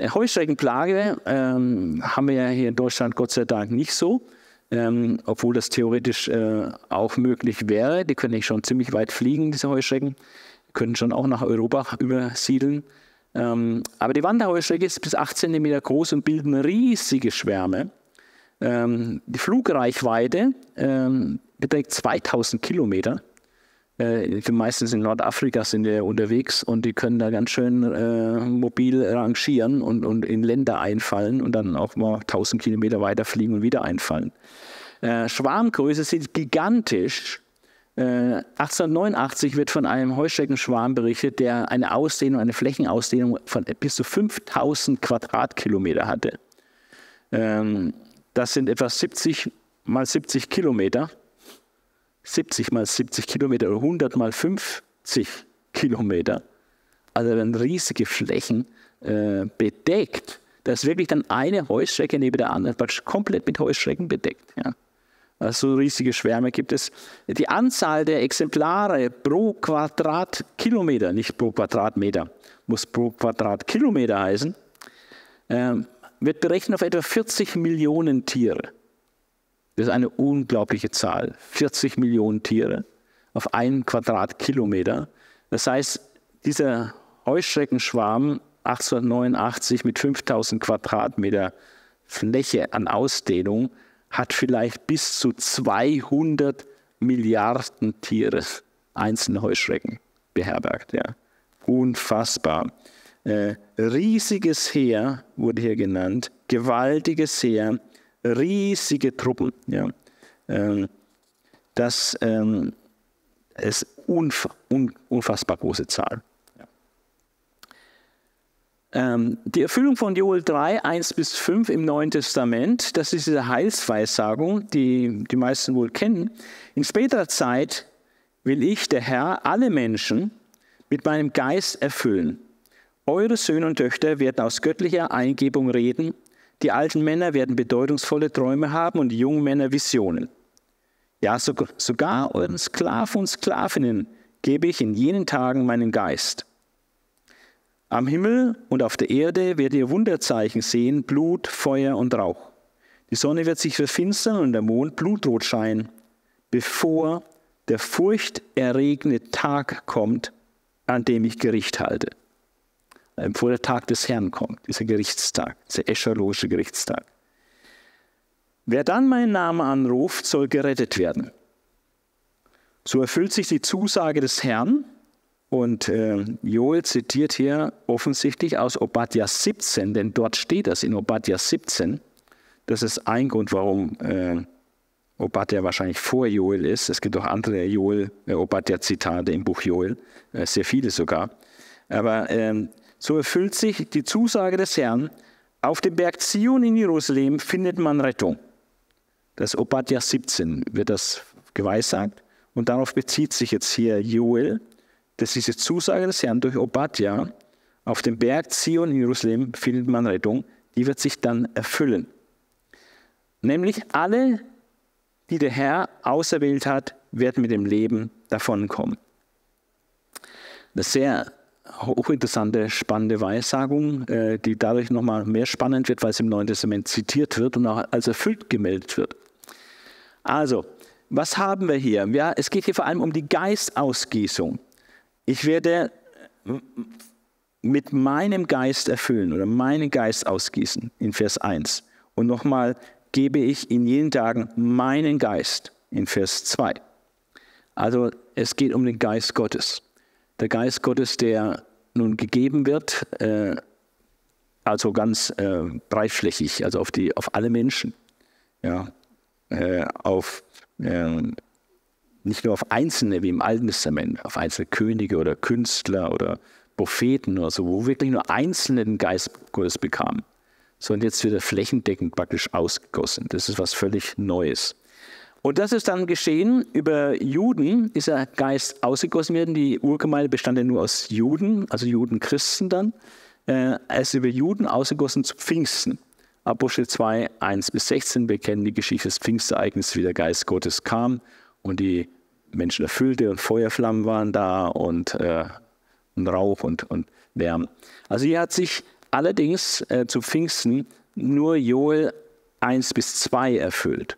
Heuschreckenplage ähm, haben wir ja hier in Deutschland Gott sei Dank nicht so ähm, obwohl das theoretisch äh, auch möglich wäre. Die können nicht schon ziemlich weit fliegen, diese Heuschrecken, können schon auch nach Europa übersiedeln. Ähm, aber die Wanderheuschrecke ist bis 8 cm groß und bilden riesige Schwärme. Ähm, die Flugreichweite ähm, beträgt 2000 Kilometer. Äh, die meisten in Nordafrika sind ja unterwegs und die können da ganz schön äh, mobil rangieren und, und in Länder einfallen und dann auch mal 1000 Kilometer weiter fliegen und wieder einfallen. Äh, Schwarmgröße sind gigantisch. Äh, 1889 wird von einem Heuschreckenschwarm berichtet, der eine Ausdehnung, eine Flächenausdehnung von bis zu 5000 Quadratkilometer hatte. Ähm, das sind etwa 70 mal 70 Kilometer. 70 mal 70 Kilometer oder 100 mal 50 Kilometer. Also werden riesige Flächen äh, bedeckt. Da ist wirklich dann eine Heuschrecke neben der anderen, komplett mit Heuschrecken bedeckt. Ja. Also riesige Schwärme gibt es. Die Anzahl der Exemplare pro Quadratkilometer, nicht pro Quadratmeter, muss pro Quadratkilometer heißen, äh, wird berechnet auf etwa 40 Millionen Tiere. Das ist eine unglaubliche Zahl. 40 Millionen Tiere auf einen Quadratkilometer. Das heißt, dieser Heuschreckenschwarm 1889 mit 5000 Quadratmeter Fläche an Ausdehnung hat vielleicht bis zu 200 Milliarden Tiere, einzelne Heuschrecken, beherbergt. Ja. Unfassbar. Äh, riesiges Heer wurde hier genannt, gewaltiges Heer, riesige Truppen. Ja. Ähm, das ähm, ist unf un unfassbar große Zahl. Ähm, die Erfüllung von Joel 3, 1 bis 5 im Neuen Testament, das ist diese Heilsweissagung, die die meisten wohl kennen. In späterer Zeit will ich, der Herr, alle Menschen mit meinem Geist erfüllen. Eure Söhne und Töchter werden aus göttlicher Eingebung reden die alten Männer werden bedeutungsvolle Träume haben und die jungen Männer Visionen. Ja, sogar euren Sklaven und Sklavinnen gebe ich in jenen Tagen meinen Geist. Am Himmel und auf der Erde werdet ihr Wunderzeichen sehen, Blut, Feuer und Rauch. Die Sonne wird sich verfinstern und der Mond blutrot scheinen, bevor der furchterregende Tag kommt, an dem ich Gericht halte bevor der Tag des Herrn kommt, dieser Gerichtstag, dieser eschatologische Gerichtstag. Wer dann meinen Namen anruft, soll gerettet werden. So erfüllt sich die Zusage des Herrn. Und äh, Joel zitiert hier offensichtlich aus Obadja 17, denn dort steht das in Obadja 17. Das ist ein Grund, warum äh, Obadja wahrscheinlich vor Joel ist. Es gibt auch andere Joel, äh, Obadja-Zitate im Buch Joel, äh, sehr viele sogar. Aber ähm, so erfüllt sich die Zusage des Herrn, auf dem Berg Zion in Jerusalem findet man Rettung. Das Obadja 17 wird das geweissagt und darauf bezieht sich jetzt hier Joel, dass diese Zusage des Herrn durch Obadja, auf dem Berg Zion in Jerusalem findet man Rettung, die wird sich dann erfüllen. nämlich alle, die der Herr auserwählt hat, werden mit dem Leben davonkommen. Eine sehr hochinteressante, spannende Weissagung, äh, die dadurch nochmal mehr spannend wird, weil es im Neuen Testament zitiert wird und auch als erfüllt gemeldet wird. Also, was haben wir hier? Ja, es geht hier vor allem um die Geistausgießung. Ich werde mit meinem Geist erfüllen oder meinen Geist ausgießen in Vers 1. Und nochmal gebe ich in jenen Tagen meinen Geist in Vers 2. Also es geht um den Geist Gottes. Der Geist Gottes, der nun gegeben wird, äh, also ganz äh, breitflächig, also auf, die, auf alle Menschen. Ja, äh, auf, äh, nicht nur auf Einzelne wie im Alten Testament, auf einzelne Könige oder Künstler oder Propheten oder so, wo wirklich nur Einzelne den Geist Gottes bekamen, sondern jetzt wird er flächendeckend praktisch ausgegossen. Das ist was völlig Neues. Und das ist dann geschehen über Juden, dieser Geist ausgegossen werden. Die Urgemeinde bestand ja nur aus Juden, also Judenchristen dann. Äh, er ist über Juden ausgegossen zu Pfingsten. Apostel 2, 1 bis 16, wir kennen die Geschichte des Pfingstereignisses, wie der Geist Gottes kam und die Menschen erfüllte und Feuerflammen waren da und, äh, und Rauch und, und Lärm. Also hier hat sich allerdings äh, zu Pfingsten nur Joel 1 bis 2 erfüllt.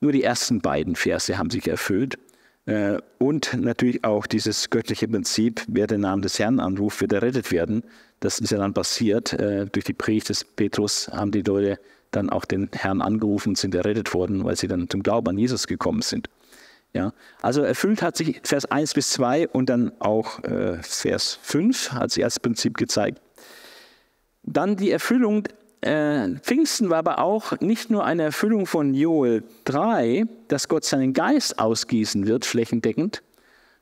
Nur die ersten beiden Verse haben sich erfüllt. Äh, und natürlich auch dieses göttliche Prinzip, wer den Namen des Herrn anruft, wird errettet werden. Das ist ja dann passiert. Äh, durch die Predigt des Petrus haben die Leute dann auch den Herrn angerufen und sind errettet worden, weil sie dann zum Glauben an Jesus gekommen sind. Ja, also erfüllt hat sich Vers 1 bis 2 und dann auch äh, Vers 5 als erstes Prinzip gezeigt. Dann die Erfüllung äh, Pfingsten war aber auch nicht nur eine Erfüllung von Joel 3, dass Gott seinen Geist ausgießen wird, flächendeckend,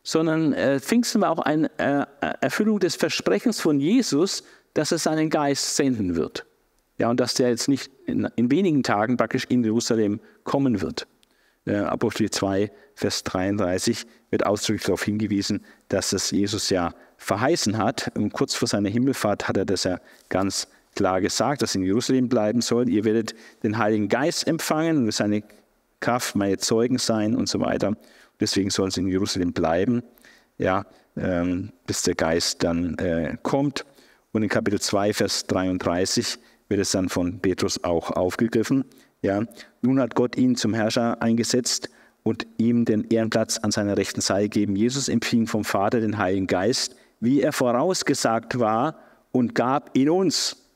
sondern äh, Pfingsten war auch eine äh, Erfüllung des Versprechens von Jesus, dass er seinen Geist senden wird. Ja, und dass der jetzt nicht in, in wenigen Tagen praktisch in Jerusalem kommen wird. Äh, Apostel 2, Vers 33 wird ausdrücklich darauf hingewiesen, dass es Jesus ja verheißen hat. Und kurz vor seiner Himmelfahrt hat er das ja ganz klar gesagt, dass in Jerusalem bleiben soll. Ihr werdet den Heiligen Geist empfangen und seine Kraft meine Zeugen sein und so weiter. Deswegen soll sie in Jerusalem bleiben, ja, ähm, bis der Geist dann äh, kommt. Und in Kapitel 2, Vers 33 wird es dann von Petrus auch aufgegriffen. Ja, nun hat Gott ihn zum Herrscher eingesetzt und ihm den Ehrenplatz an seiner rechten Seite gegeben. Jesus empfing vom Vater den Heiligen Geist, wie er vorausgesagt war und gab ihn uns.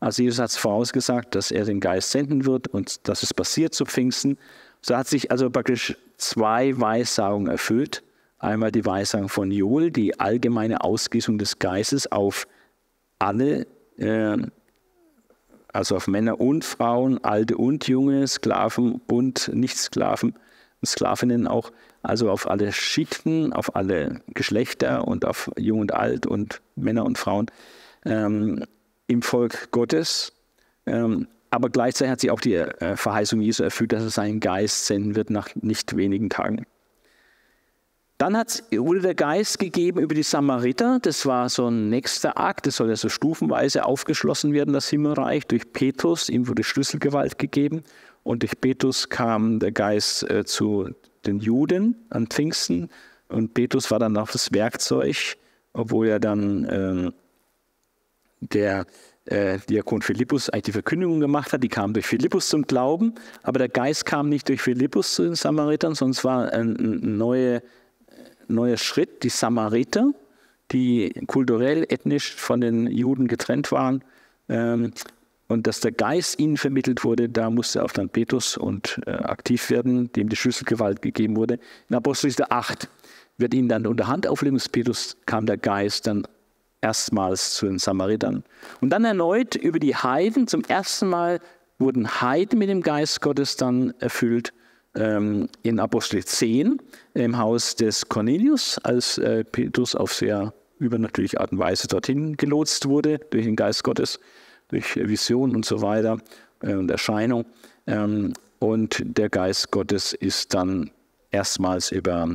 Also Jesus hat es vorausgesagt, dass er den Geist senden wird und dass es passiert zu Pfingsten. So hat sich also praktisch zwei Weissagungen erfüllt. Einmal die Weissagung von Joel, die allgemeine Ausgießung des Geistes auf alle, äh, also auf Männer und Frauen, alte und junge, Sklaven und Nicht-Sklaven, Sklavinnen auch, also auf alle Schichten, auf alle Geschlechter und auf Jung und Alt und Männer und Frauen. Ähm, im Volk Gottes. Ähm, aber gleichzeitig hat sie auch die äh, Verheißung Jesu erfüllt, dass er seinen Geist senden wird nach nicht wenigen Tagen. Dann wurde der Geist gegeben über die Samariter. Das war so ein nächster Akt. Das soll ja so stufenweise aufgeschlossen werden, das Himmelreich, durch Petrus. Ihm wurde Schlüsselgewalt gegeben. Und durch Petrus kam der Geist äh, zu den Juden an Pfingsten. Und Petrus war dann auch das Werkzeug, obwohl er dann äh, der äh, Diakon Philippus eigentlich die Verkündigung gemacht hat, die kam durch Philippus zum Glauben, aber der Geist kam nicht durch Philippus zu den Samaritern, sondern es war ein, ein neue, neuer Schritt, die Samariter, die kulturell, ethnisch von den Juden getrennt waren. Ähm, und dass der Geist ihnen vermittelt wurde, da musste auch dann Petrus und äh, aktiv werden, dem die Schlüsselgewalt gegeben wurde. In Apostelgeschichte 8 wird ihnen dann unter Handauflegung des Petrus kam der Geist dann erstmals zu den Samaritern. Und dann erneut über die Heiden, zum ersten Mal wurden Heiden mit dem Geist Gottes dann erfüllt ähm, in Apostel 10 im Haus des Cornelius, als äh, Petrus auf sehr übernatürliche Art und Weise dorthin gelotst wurde durch den Geist Gottes, durch Vision und so weiter äh, und Erscheinung. Ähm, und der Geist Gottes ist dann erstmals über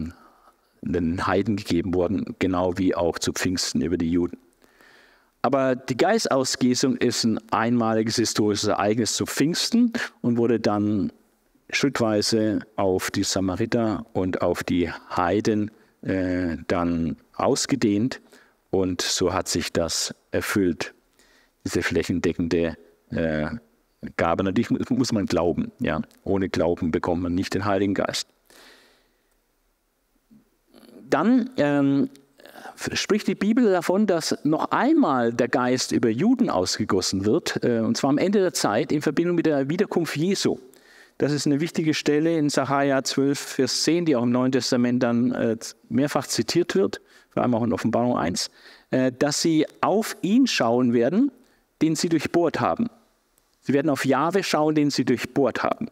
den Heiden gegeben worden, genau wie auch zu Pfingsten über die Juden. aber die Geistausgießung ist ein einmaliges historisches Ereignis zu Pfingsten und wurde dann schrittweise auf die Samariter und auf die Heiden äh, dann ausgedehnt und so hat sich das erfüllt, diese flächendeckende äh, Gabe. Natürlich muss man glauben, ja. Ohne Glauben bekommt man nicht den Heiligen Geist. Dann ähm, spricht die Bibel davon, dass noch einmal der Geist über Juden ausgegossen wird, äh, und zwar am Ende der Zeit in Verbindung mit der Wiederkunft Jesu. Das ist eine wichtige Stelle in Sacharja 12, Vers 10, die auch im Neuen Testament dann äh, mehrfach zitiert wird, vor allem auch in Offenbarung 1, äh, dass sie auf ihn schauen werden, den sie durchbohrt haben. Sie werden auf Jahwe schauen, den sie durchbohrt haben.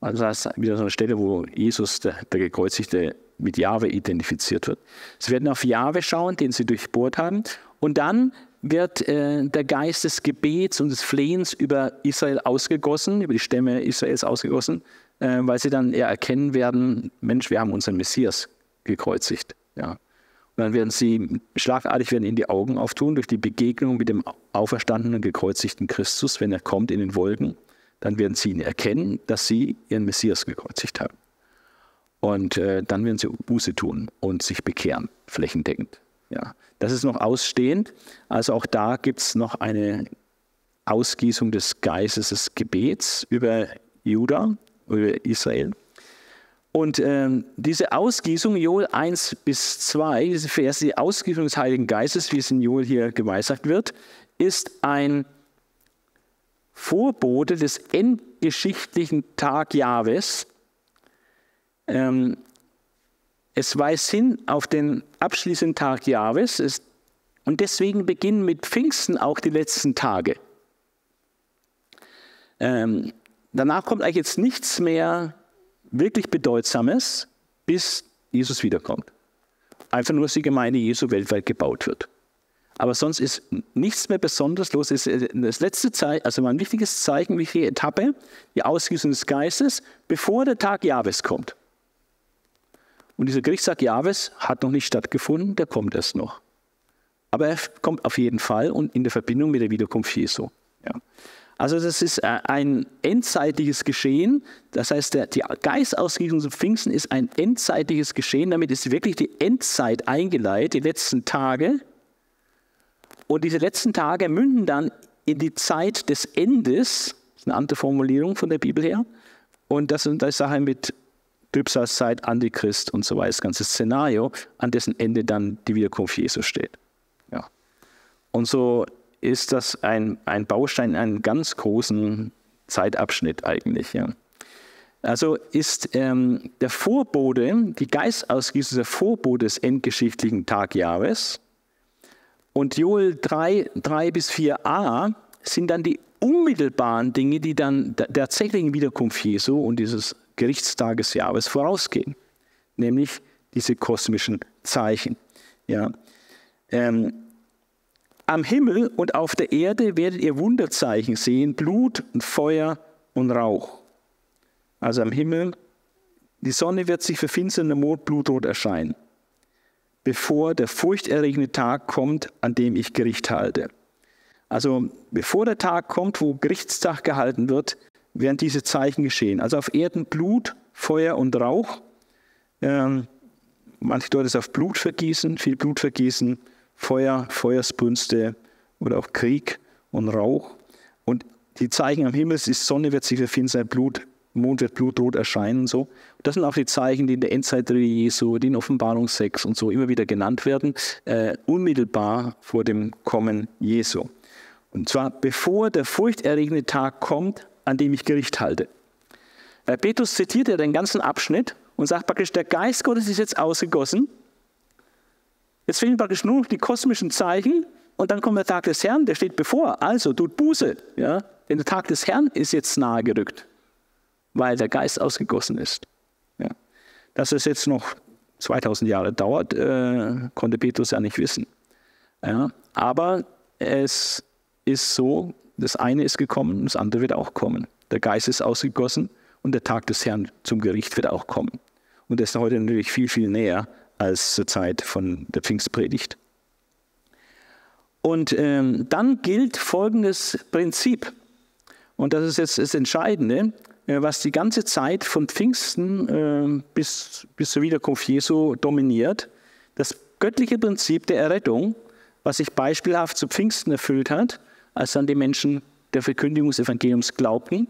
Also das ist wieder so eine Stelle, wo Jesus, der, der Gekreuzigte, mit Jahwe identifiziert wird. Sie werden auf Jahwe schauen, den sie durchbohrt haben. Und dann wird äh, der Geist des Gebets und des Flehens über Israel ausgegossen, über die Stämme Israels ausgegossen, äh, weil sie dann eher erkennen werden, Mensch, wir haben unseren Messias gekreuzigt. Ja. Und dann werden sie schlagartig werden ihnen die Augen auftun durch die Begegnung mit dem auferstandenen, gekreuzigten Christus, wenn er kommt in den Wolken. Dann werden sie ihn erkennen, dass sie ihren Messias gekreuzigt haben. Und äh, dann werden sie Buße tun und sich bekehren, flächendeckend. Ja. Das ist noch ausstehend. Also auch da gibt es noch eine Ausgießung des Geistes des Gebets über Juda, über Israel. Und ähm, diese Ausgießung, Joel 1 bis 2, diese Verse, die Ausgießung des Heiligen Geistes, wie es in Joel hier geweissagt wird, ist ein Vorbote des endgeschichtlichen Tag Jahwes. Ähm, es weist hin auf den abschließenden Tag Jahwes es, und deswegen beginnen mit Pfingsten auch die letzten Tage. Ähm, danach kommt eigentlich jetzt nichts mehr wirklich Bedeutsames, bis Jesus wiederkommt. Einfach nur, dass die Gemeinde Jesu weltweit gebaut wird. Aber sonst ist nichts mehr Besonderes los. Es ist das letzte Zeichen, also ein wichtiges Zeichen, wichtige Etappe, die Ausgießung des Geistes, bevor der Tag Jahwes kommt. Und dieser Gerichtstag Jahwes hat noch nicht stattgefunden, der kommt erst noch. Aber er kommt auf jeden Fall und in der Verbindung mit der Wiederkunft Jesu. Ja. Also das ist äh, ein endzeitliches Geschehen. Das heißt, der, die Geistausgießung zum Pfingsten ist ein endzeitliches Geschehen. Damit ist wirklich die Endzeit eingeleitet, die letzten Tage. Und diese letzten Tage münden dann in die Zeit des Endes. Das ist eine andere Formulierung von der Bibel her. Und das, das ist Sache mit Trübsalzeit, Antichrist und so weiter, das ganze Szenario, an dessen Ende dann die Wiederkunft Jesu steht. Ja. Und so ist das ein, ein Baustein in einem ganz großen Zeitabschnitt eigentlich. Ja. Also ist ähm, der Vorbote, die Geistausgießung der Vorbote des endgeschichtlichen Tagjahres und Joel 3, 3 bis 4a sind dann die unmittelbaren Dinge, die dann der tatsächlichen Wiederkunft Jesu und dieses Gerichtstagesjahres vorausgehen, nämlich diese kosmischen Zeichen. Ja. Ähm, am Himmel und auf der Erde werdet ihr Wunderzeichen sehen, Blut und Feuer und Rauch. Also am Himmel, die Sonne wird sich verfinstern, der Mond blutrot erscheinen, bevor der furchterregende Tag kommt, an dem ich Gericht halte. Also bevor der Tag kommt, wo Gerichtstag gehalten wird, werden diese Zeichen geschehen. Also auf Erden Blut, Feuer und Rauch. Ähm, manche deuten es auf Blut vergießen, viel Blut vergießen, Feuer, Feuersbrünste oder auch Krieg und Rauch. Und die Zeichen am Himmel, die Sonne wird sich verfinstern, Blut, Mond wird blutrot erscheinen. So. Das sind auch die Zeichen, die in der Endzeitrede Jesu, die in Offenbarung 6 und so immer wieder genannt werden, äh, unmittelbar vor dem Kommen Jesu. Und zwar bevor der furchterregende Tag kommt, an dem ich Gericht halte. Äh, Petrus zitiert ja den ganzen Abschnitt und sagt praktisch, der Geist Gottes ist jetzt ausgegossen Jetzt fehlen praktisch nur noch die kosmischen Zeichen und dann kommt der Tag des Herrn, der steht bevor. Also tut Buße. Ja? Denn der Tag des Herrn ist jetzt nahe gerückt, weil der Geist ausgegossen ist. Ja? Dass es jetzt noch 2000 Jahre dauert, äh, konnte Petrus ja nicht wissen. Ja? Aber es ist so, das eine ist gekommen, das andere wird auch kommen. Der Geist ist ausgegossen und der Tag des Herrn zum Gericht wird auch kommen. Und das ist heute natürlich viel, viel näher als zur Zeit von der Pfingstpredigt. Und ähm, dann gilt folgendes Prinzip. Und das ist jetzt das Entscheidende, äh, was die ganze Zeit von Pfingsten äh, bis, bis zur Wiederkunft Jesu dominiert. Das göttliche Prinzip der Errettung, was sich beispielhaft zu Pfingsten erfüllt hat, als dann die Menschen der Verkündigung des Evangeliums glaubten,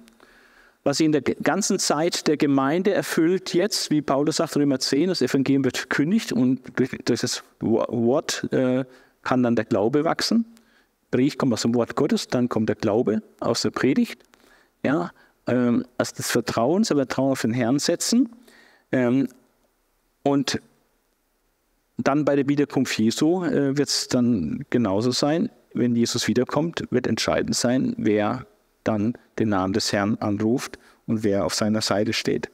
was sich in der ganzen Zeit der Gemeinde erfüllt jetzt, wie Paulus sagt, Römer 10, das Evangelium wird verkündigt und durch, das Wort äh, kann dann der Glaube wachsen. Predigt kommt aus dem Wort Gottes, dann kommt der Glaube aus der Predigt. Ja, ähm, also das Vertrauen, das Vertrauen auf den Herrn setzen. Ähm, und dann bei der Wiederkunft Jesu äh, wird es dann genauso sein. Wenn Jesus wiederkommt, wird entscheidend sein, wer dann den Namen des Herrn anruft und wer auf seiner Seite steht.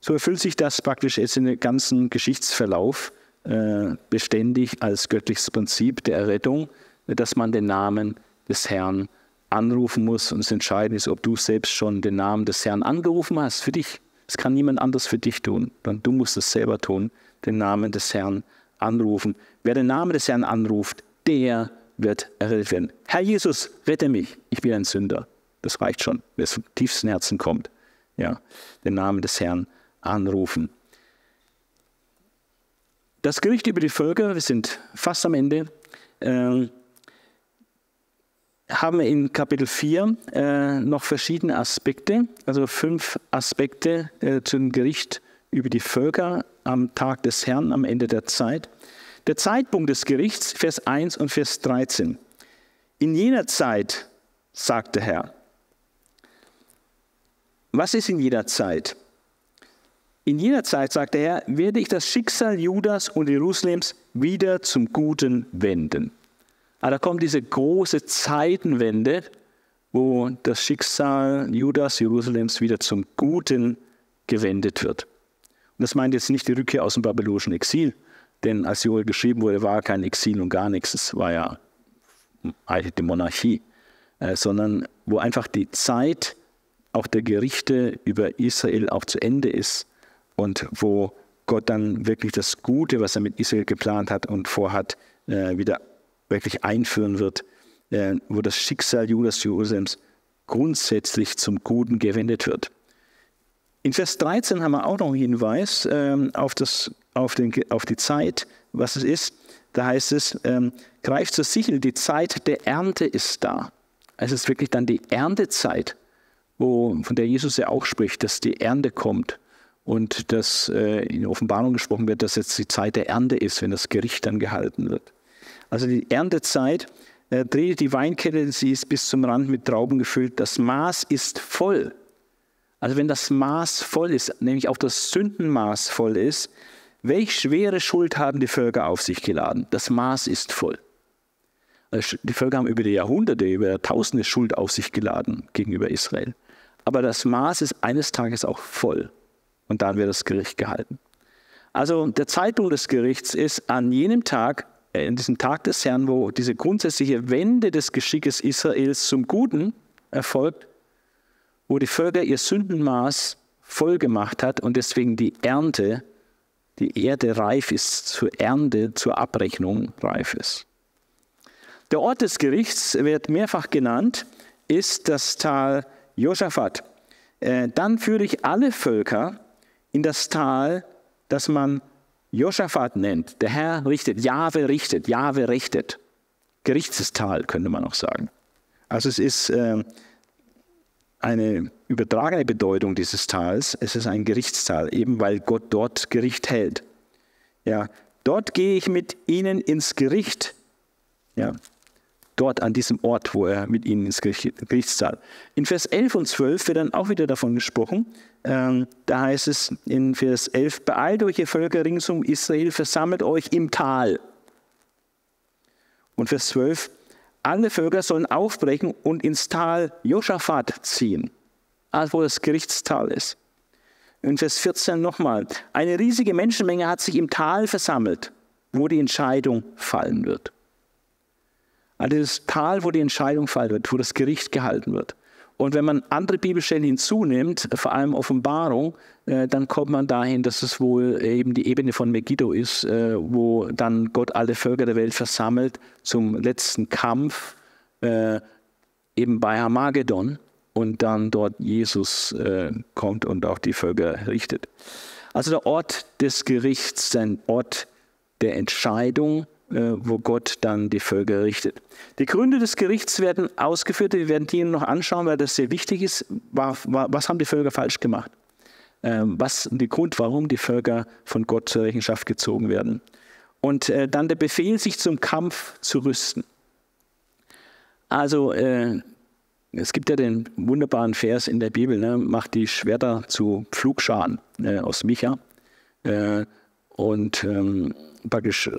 So erfüllt sich das praktisch jetzt in den ganzen Geschichtsverlauf äh, beständig als göttliches Prinzip der Errettung, dass man den Namen des Herrn anrufen muss. Und das Entscheidende ist, ob du selbst schon den Namen des Herrn angerufen hast für dich. Das kann niemand anders für dich tun, sondern du musst es selber tun, den Namen des Herrn anrufen. Wer den Namen des Herrn anruft, der wird errettet werden. Herr Jesus, rette mich, ich bin ein Sünder. Das reicht schon, wenn es vom tiefsten Herzen kommt. Ja, den Namen des Herrn anrufen. Das Gericht über die Völker, wir sind fast am Ende, äh, haben wir in Kapitel 4 äh, noch verschiedene Aspekte, also fünf Aspekte äh, zum Gericht über die Völker am Tag des Herrn, am Ende der Zeit. Der Zeitpunkt des Gerichts, Vers 1 und Vers 13. In jener Zeit, sagt der Herr. Was ist in jener Zeit? In jener Zeit, sagt der Herr, werde ich das Schicksal Judas und Jerusalems wieder zum Guten wenden. Aber da kommt diese große Zeitenwende, wo das Schicksal Judas, Jerusalems wieder zum Guten gewendet wird. Und das meint jetzt nicht die Rückkehr aus dem babylonischen Exil, denn als Joel geschrieben wurde, war kein Exil und gar nichts, es war ja die Monarchie, äh, sondern wo einfach die Zeit auch der Gerichte über Israel auch zu Ende ist und wo Gott dann wirklich das Gute, was er mit Israel geplant hat und vorhat, äh, wieder wirklich einführen wird, äh, wo das Schicksal Judas Jerusalems grundsätzlich zum Guten gewendet wird. In Vers 13 haben wir auch noch einen Hinweis ähm, auf, das, auf, den, auf, die Zeit, was es ist. Da heißt es, ähm, greift zur Sichel, die Zeit der Ernte ist da. Es ist wirklich dann die Erntezeit, wo, von der Jesus ja auch spricht, dass die Ernte kommt und dass äh, in Offenbarung gesprochen wird, dass jetzt die Zeit der Ernte ist, wenn das Gericht dann gehalten wird. Also die Erntezeit äh, dreht die Weinkette, sie ist bis zum Rand mit Trauben gefüllt, das Maß ist voll. Also wenn das Maß voll ist, nämlich auch das Sündenmaß voll ist, welch schwere Schuld haben die Völker auf sich geladen? Das Maß ist voll. Also die Völker haben über die Jahrhunderte, über Jahrtausende Schuld auf sich geladen gegenüber Israel. Aber das Maß ist eines Tages auch voll und dann wird das Gericht gehalten. Also der Zeitpunkt des Gerichts ist an jenem Tag, äh, in diesem Tag des Herrn, wo diese grundsätzliche Wende des Geschickes Israels zum Guten erfolgt, wo die Völker ihr Sündenmaß voll gemacht hat und deswegen die Ernte, die Erde reif ist zur Ernte, zur Abrechnung reif ist. Der Ort des Gerichts wird mehrfach genannt, ist das Tal Josaphat. Äh, dann führe ich alle Völker in das Tal, das man Josaphat nennt. Der Herr richtet, Jahwe richtet, Jahwe richtet. Gerichtstal könnte man auch sagen. Also es ist äh, eine übertragene Bedeutung dieses Tals. Es ist ein Gerichtstal, eben weil Gott dort Gericht hält. Ja, dort gehe ich mit ihnen ins Gericht. Ja, dort an diesem Ort, wo er mit ihnen ins Gerichtssaal. In Vers 11 und 12 wird dann auch wieder davon gesprochen. Ähm, da heißt es in Vers 11, beeilt euch, ihr Völker rings um Israel, versammelt euch im Tal. Und Vers 12, alle Völker sollen aufbrechen und ins Tal Josaphat ziehen, also wo das Gerichtstal ist. In Vers 14 nochmal, eine riesige Menschenmenge hat sich im Tal versammelt, wo die Entscheidung fallen wird. Also das Tal, wo die Entscheidung fallen wird, wo das Gericht gehalten wird. Und wenn man andere Bibelstellen hinzunimmt, vor allem Offenbarung, äh, dann kommt man dahin, dass es wohl eben die Ebene von Megiddo ist, äh, wo dann Gott alle Völker der Welt versammelt zum letzten Kampf, äh, eben bei Hamagedon und dann dort Jesus kommt und auch die Völker richtet. Also der Ort des Gerichts, ein Ort der Entscheidung, äh, wo Gott dann die Völker richtet. Die Gründe des Gerichts werden ausgeführt, wir werden die noch anschauen, weil das sehr wichtig ist. Was haben die Völker falsch gemacht? Ähm, was der Grund, warum die Völker von Gott zur Rechenschaft gezogen werden? Und äh, dann der Befehl, sich zum Kampf zu rüsten. Also äh, es gibt ja den wunderbaren Vers in der Bibel, ne? macht die Schwerter zu Pflugscharen äh, aus Micha. Äh, und ähm, praktisch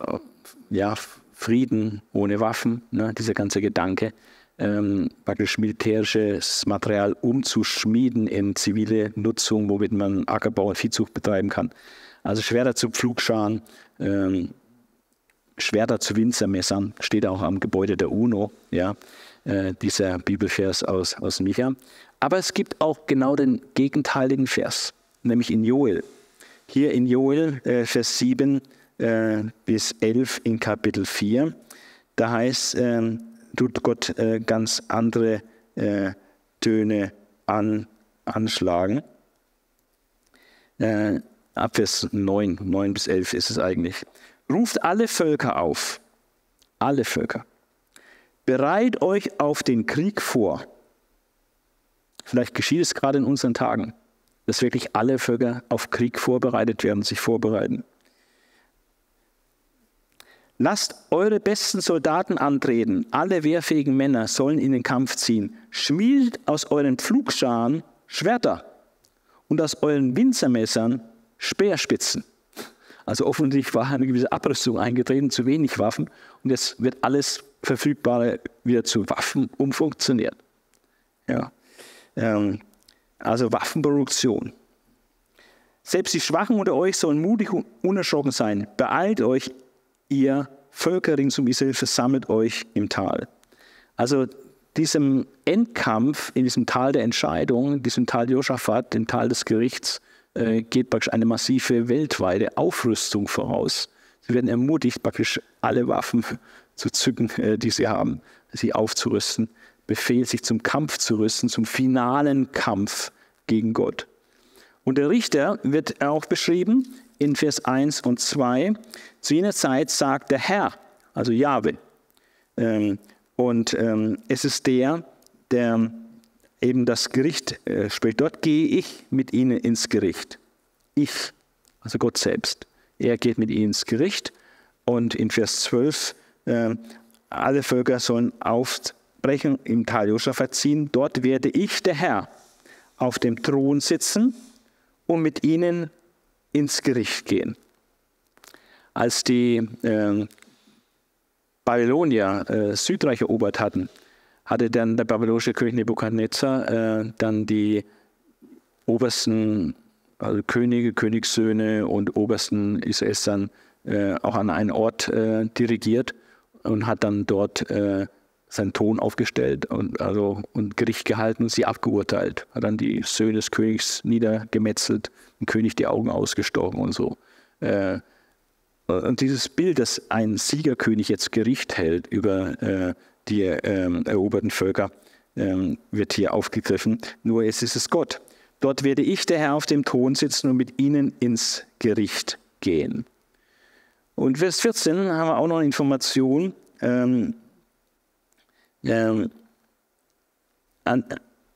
ja, Frieden ohne Waffen, ne, dieser ganze Gedanke, ähm, praktisch militärisches Material umzuschmieden in zivile Nutzung, womit man Ackerbau und Viehzucht betreiben kann. Also Schwerter zu Pflugscharen, ähm, Schwerter zu Winzermessern, steht auch am Gebäude der UNO, ja, äh, dieser Bibelvers aus, aus Micha. Aber es gibt auch genau den gegenteiligen Vers, nämlich in Joel. Hier in Joel, äh, Vers 7, äh, bis 11 in Kapitel 4. Da heißt, äh, tut Gott äh, ganz andere äh, Töne an, anschlagen. Ab Vers 9, 9 bis 11 ist es eigentlich. Ruft alle Völker auf, alle Völker. Bereit euch auf den Krieg vor. Vielleicht geschieht es gerade in unseren Tagen, dass wirklich alle Völker auf Krieg vorbereitet werden, sich vorbereiten. Lasst eure besten Soldaten antreten, alle wehrfähigen Männer sollen in den Kampf ziehen. Schmiedet aus euren Pflugscharen Schwerter und aus euren Winzermessern Speerspitzen. Also offensichtlich war eine gewisse Abrüstung eingetreten, zu wenig Waffen und jetzt wird alles Verfügbare wieder zu Waffen umfunktioniert. Ja. Ähm, also Waffenproduktion. Selbst die Schwachen unter euch sollen mutig und unerschrocken sein. Beeilt euch, ihr Völker rings um Israel, versammelt euch im Tal. Also diesem Endkampf in diesem Tal der Entscheidung, diesem Tal Josaphat, dem Tal des Gerichts, äh, geht praktisch eine massive weltweite Aufrüstung voraus. Sie werden ermutigt, praktisch alle Waffen zu zücken, äh, die sie haben, sie aufzurüsten. Befehl, sich zum Kampf zu rüsten, zum finalen Kampf gegen Gott. Und der Richter wird auch beschrieben in Vers 1 und 2. Zu jener Zeit sagt der Herr, also Jahwe. Ähm, und ähm, es ist der, der eben das Gericht äh, spricht. Dort gehe ich mit ihnen ins Gericht. Ich, also Gott selbst. Er geht mit ihnen ins Gericht. Und in Vers 12, äh, alle Völker sollen aufbrechen, im Tal Josaphat ziehen. Dort werde ich, der Herr, auf dem Thron sitzen und mit ihnen ins Gericht gehen. Als die äh, Babylonier äh, Südreich erobert hatten, hatte dann der babylonische König Nebukadnezar äh, dann die obersten also Könige, Königssöhne und obersten Israels dann äh, auch an einen Ort äh, dirigiert und hat dann dort äh, seinen Ton aufgestellt und, also, und Gericht gehalten und sie abgeurteilt. Hat dann die Söhne des Königs niedergemetzelt, dem König die Augen ausgestochen und so. Äh, und dieses Bild, dass ein Siegerkönig jetzt Gericht hält über äh, die äh, eroberten Völker, ähm, wird hier aufgegriffen. Nur es ist es Gott. Dort werde ich, der Herr, auf dem Thron sitzen und mit ihnen ins Gericht gehen. Und Vers 14 haben wir auch noch eine Information. Ähm, ähm, an,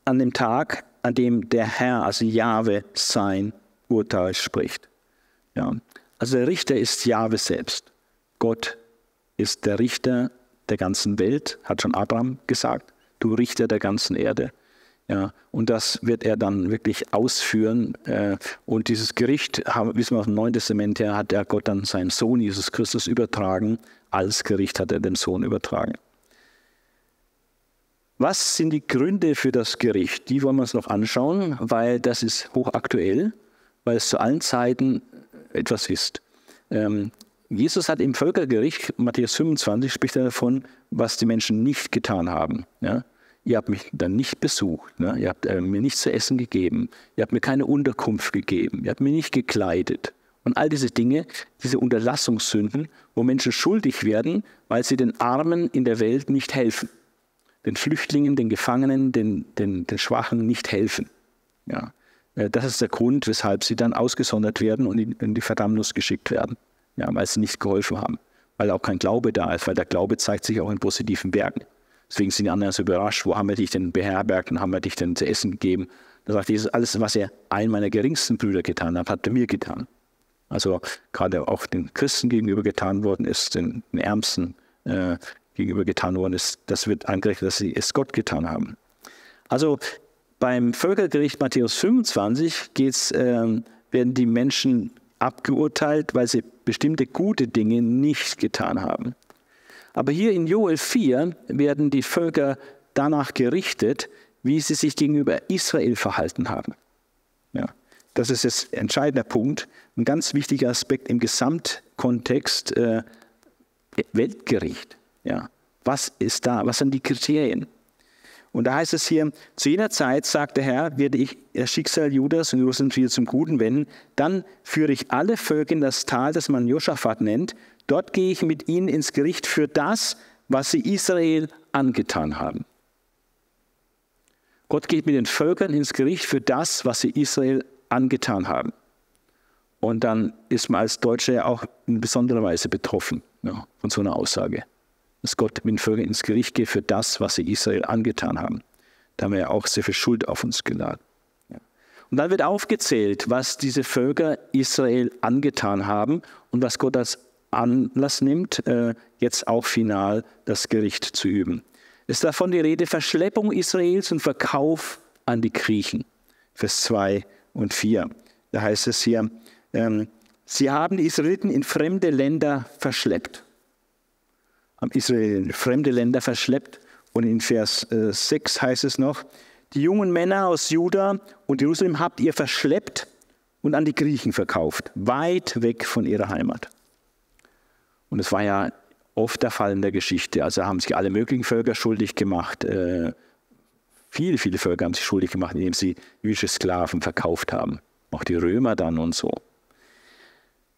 an dem Tag, an dem der Herr, also Jahwe, sein Urteil spricht. Ja. Also der Richter ist Jahwe selbst. Gott ist der Richter der ganzen Welt, hat schon Abraham gesagt, du Richter der ganzen Erde. Ja, und das wird er dann wirklich ausführen. Äh, und dieses Gericht, wissen wir aus dem Neuen Testament her, hat er Gott dann seinen Sohn Jesus Christus übertragen. Als Gericht hat er dem Sohn übertragen. Was sind die Gründe für das Gericht? Die wollen wir uns noch anschauen, weil das ist hochaktuell, weil es zu allen Zeiten etwas ist. Jesus hat im Völkergericht, Matthäus 25, spricht er davon, was die Menschen nicht getan haben. Ja? ihr habt mich dann nicht besucht, ne? ihr habt äh, mir nichts zu essen gegeben, ihr habt mir keine Unterkunft gegeben, ihr habt mir nicht gekleidet. Und all diese Dinge, diese Unterlassungssünden, wo Menschen schuldig werden, weil sie den Armen in der Welt nicht helfen, den Flüchtlingen, den Gefangenen, den, den, den Schwachen nicht helfen. Ja. Äh, das ist der Grund, weshalb sie dann ausgesondert werden und in die Verdammnis geschickt werden, ja, weil sie nicht geholfen haben, weil auch kein Glaube da ist, weil der Glaube zeigt sich auch in positiven Werken. Deswegen sind die anderen so überrascht, wo haben wir dich denn beherbergt und haben wir dich denn zu essen gegeben? Da sagt Jesus, alles, was er einen meiner geringsten Brüder getan hat, hat er mir getan. Also gerade auch den Christen gegenüber getan worden ist, den, den Ärmsten äh, gegenüber getan worden ist, das wird angerechnet, dass sie es Gott getan haben. Also beim Völkergericht Matthäus 25 geht's, äh, werden die Menschen abgeurteilt, weil sie bestimmte gute Dinge nicht getan haben. Aber hier in Joel 4 werden die Völker danach gerichtet, wie sie sich gegenüber Israel verhalten haben. Ja. Das ist jetzt ein entscheidender Punkt, ein ganz wichtiger Aspekt im Gesamtkontext äh, Weltgericht. Ja. Was ist da? Was sind die Kriterien? Und da heißt es hier, zu jener Zeit, sagt der Herr, werde ich das Schicksal Judas und Jerusalem wieder zum Guten wenden. Dann führe ich alle Völker in das Tal, das man Josaphat nennt. Dort gehe ich mit ihnen ins Gericht für das, was sie Israel angetan haben. Gott geht mit den Völkern ins Gericht für das, was sie Israel angetan haben. Und dann ist man als Deutscher ja auch in besonderer Weise betroffen ja, von so einer Aussage. Dass Gott mit den Völkern ins Gericht geht für das, was sie Israel angetan haben. Da haben wir ja auch sehr viel Schuld auf uns geladen. Und dann wird aufgezählt, was diese Völker Israel angetan haben und was Gott als Anlass nimmt, äh, jetzt auch final das Gericht zu üben. Es ist davon die Rede, Verschleppung Israels und Verkauf an die Griechen. Vers 2 und 4. Da heißt es hier, ähm, sie haben die Israeliten in fremde Länder verschleppt. Haben Israel in fremde Länder verschleppt. Und in Vers äh, 6 heißt es noch, die jungen Männer aus Juda und Jerusalem habt ihr verschleppt und an die Griechen verkauft, weit weg von ihrer Heimat. Und es war ja oft der Fall in der Geschichte. Also haben sich alle möglichen Völker schuldig gemacht. Äh, Viele, viele Völker haben sich schuldig gemacht, indem sie jüdische Sklaven verkauft haben. Auch die Römer dann und so.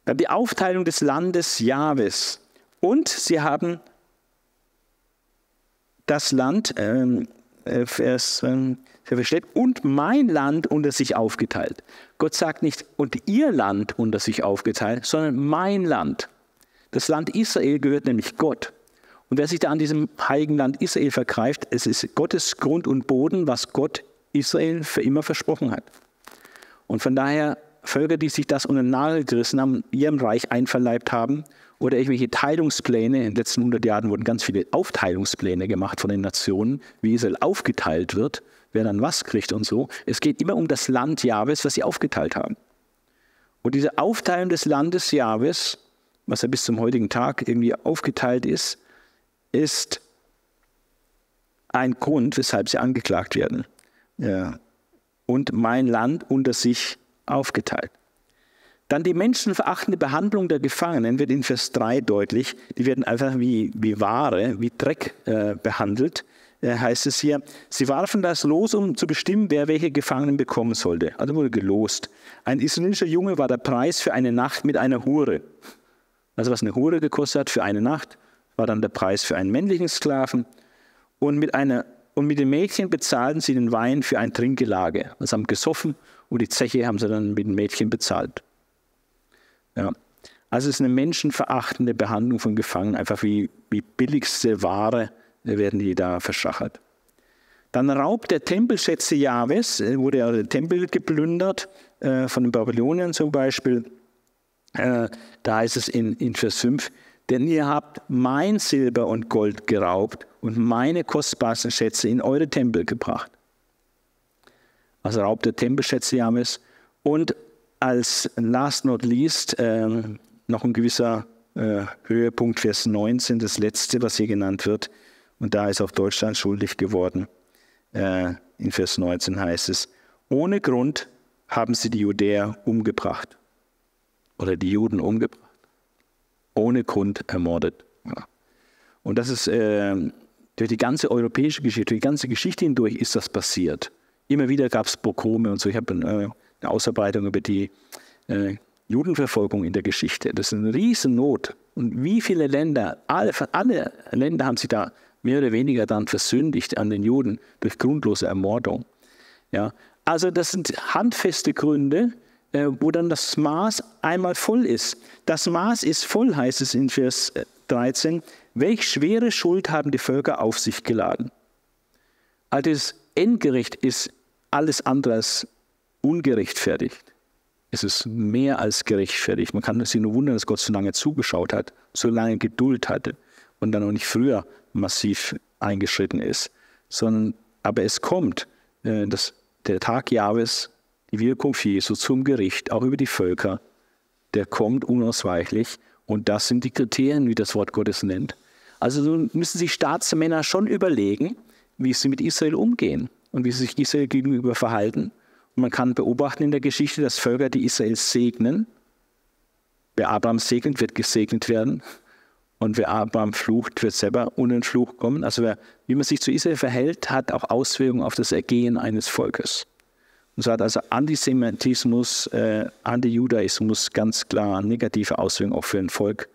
Dann die Aufteilung des Landes Jahwes. Und sie haben das Land, ähm, äh, Vers, äh, und mein Land unter sich aufgeteilt. Gott sagt nicht, und ihr Land unter sich aufgeteilt, sondern mein Land. Das Land Israel gehört nämlich Gott. Und wer sich da an diesem heiligen Land Israel vergreift, es ist Gottes Grund und Boden, was Gott Israel für immer versprochen hat. Und von daher Völker, die sich das unter den Nagel gerissen haben, ihrem Reich einverleibt haben oder irgendwelche Teilungspläne, in den letzten 100 Jahren wurden ganz viele Aufteilungspläne gemacht von den Nationen, wie Israel aufgeteilt wird, wer dann was kriegt und so. Es geht immer um das Land Jahwes, was sie aufgeteilt haben. Und diese Aufteilung des Landes Jahwes, was ja bis zum heutigen Tag irgendwie aufgeteilt ist, ist ein Grund, weshalb sie angeklagt werden. Ja. Und mein Land unter sich aufgeteilt. Dann die menschenverachtende Behandlung der Gefangenen wird in Vers 3 deutlich. Die werden einfach wie, wie Ware, wie Dreck äh, behandelt. Äh, heißt es hier, sie warfen das los, um zu bestimmen, wer welche Gefangenen bekommen sollte. Also wurde gelost. Ein israelischer Junge war der Preis für eine Nacht mit einer Hure. Also was eine Hure gekostet hat für eine Nacht, war dann der Preis für einen männlichen Sklaven. Und mit, einer, und mit den Mädchen bezahlten sie den Wein für ein Trinkgelage. Also haben gesoffen und die Zeche haben sie dann mit den Mädchen bezahlt. Ja. Also es ist eine menschenverachtende Behandlung von Gefangenen, einfach wie, wie billigste Ware werden die da verschachert. Dann Raub der Tempelschätze Jahwes, äh, wurde ja der Tempel geplündert, äh, von den Babyloniern zum Beispiel. Äh, da heißt es in, in Vers 5, denn ihr habt mein Silber und Gold geraubt und meine kostbarsten Schätze in eure Tempel gebracht. Also Raub der Tempelschätze James. Und als last not least äh, noch ein gewisser äh, Höhepunkt, Vers 19, das letzte, was hier genannt wird. Und da ist auch Deutschland schuldig geworden. Äh, in Vers 19 heißt es, ohne Grund haben sie die Judäer umgebracht oder die Juden umgebracht ohne Grund ermordet. Und das ist äh, Durch die ganze europäische Geschichte, durch die ganze Geschichte hindurch ist das passiert. Immer wieder gab es Pogrome und so. Ich habe äh, eine Ausarbeitung über die äh, Judenverfolgung in der Geschichte. Das ist eine Riesennot. Und wie viele Länder, alle, alle Länder haben sich da mehr oder weniger dann versündigt an den Juden durch grundlose Ermordung. Ja, also das sind handfeste Gründe, äh, wo dann das Maß einmal voll ist. Das Maß ist voll, heißt es in Vers 13. Äh, Welch schwere Schuld haben die Völker auf sich geladen? Also das Endgericht ist alles andere als ungerechtfertigt. Es ist mehr als gerechtfertigt. Man kann sich nur wundern, dass Gott so lange zugeschaut hat, so lange Geduld hatte und dann auch nicht früher massiv eingeschritten ist. Sondern, aber es kommt, äh, dass der Tag Jahres, die Wirkung Jesu zum Gericht, auch über die Völker, der kommt unausweichlich. Und das sind die Kriterien, wie das Wort Gottes nennt. Also müssen sich Staatsmänner schon überlegen, wie sie mit Israel umgehen und wie sich Israel gegenüber verhalten. Und man kann beobachten in der Geschichte, dass Völker, die Israel segnen, wer Abraham segnet, wird gesegnet werden. Und wer Abraham flucht, wird selber den Fluch kommen. Also wer, wie man sich zu Israel verhält, hat auch Auswirkungen auf das Ergehen eines Volkes. Und so hat also Antisemitismus, äh, Antijudaismus ganz klar negative Auswirkungen auch für ein Volk.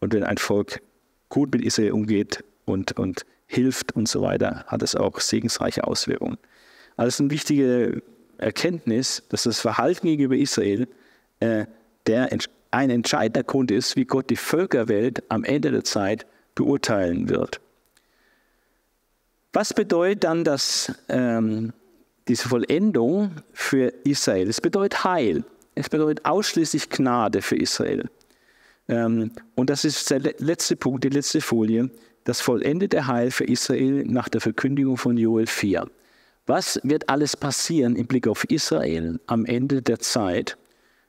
Und wenn ein Volk gut mit Israel umgeht und, und hilft und so weiter, hat es auch segensreiche Auswirkungen. Also es ist eine wichtige Erkenntnis, dass das Verhalten gegenüber Israel äh, der ein entscheidender Grund ist, wie Gott die Völkerwelt am Ende der Zeit beurteilen wird. Was bedeutet dann das, ähm, diese Vollendung für Israel? Es bedeutet Heil. Es bedeutet ausschließlich Gnade für Israel. Ähm, und das ist der letzte Punkt, die letzte Folie. Das vollendete Heil für Israel nach der Verkündigung von Joel 4. Was wird alles passieren im Blick auf Israel am Ende der Zeit?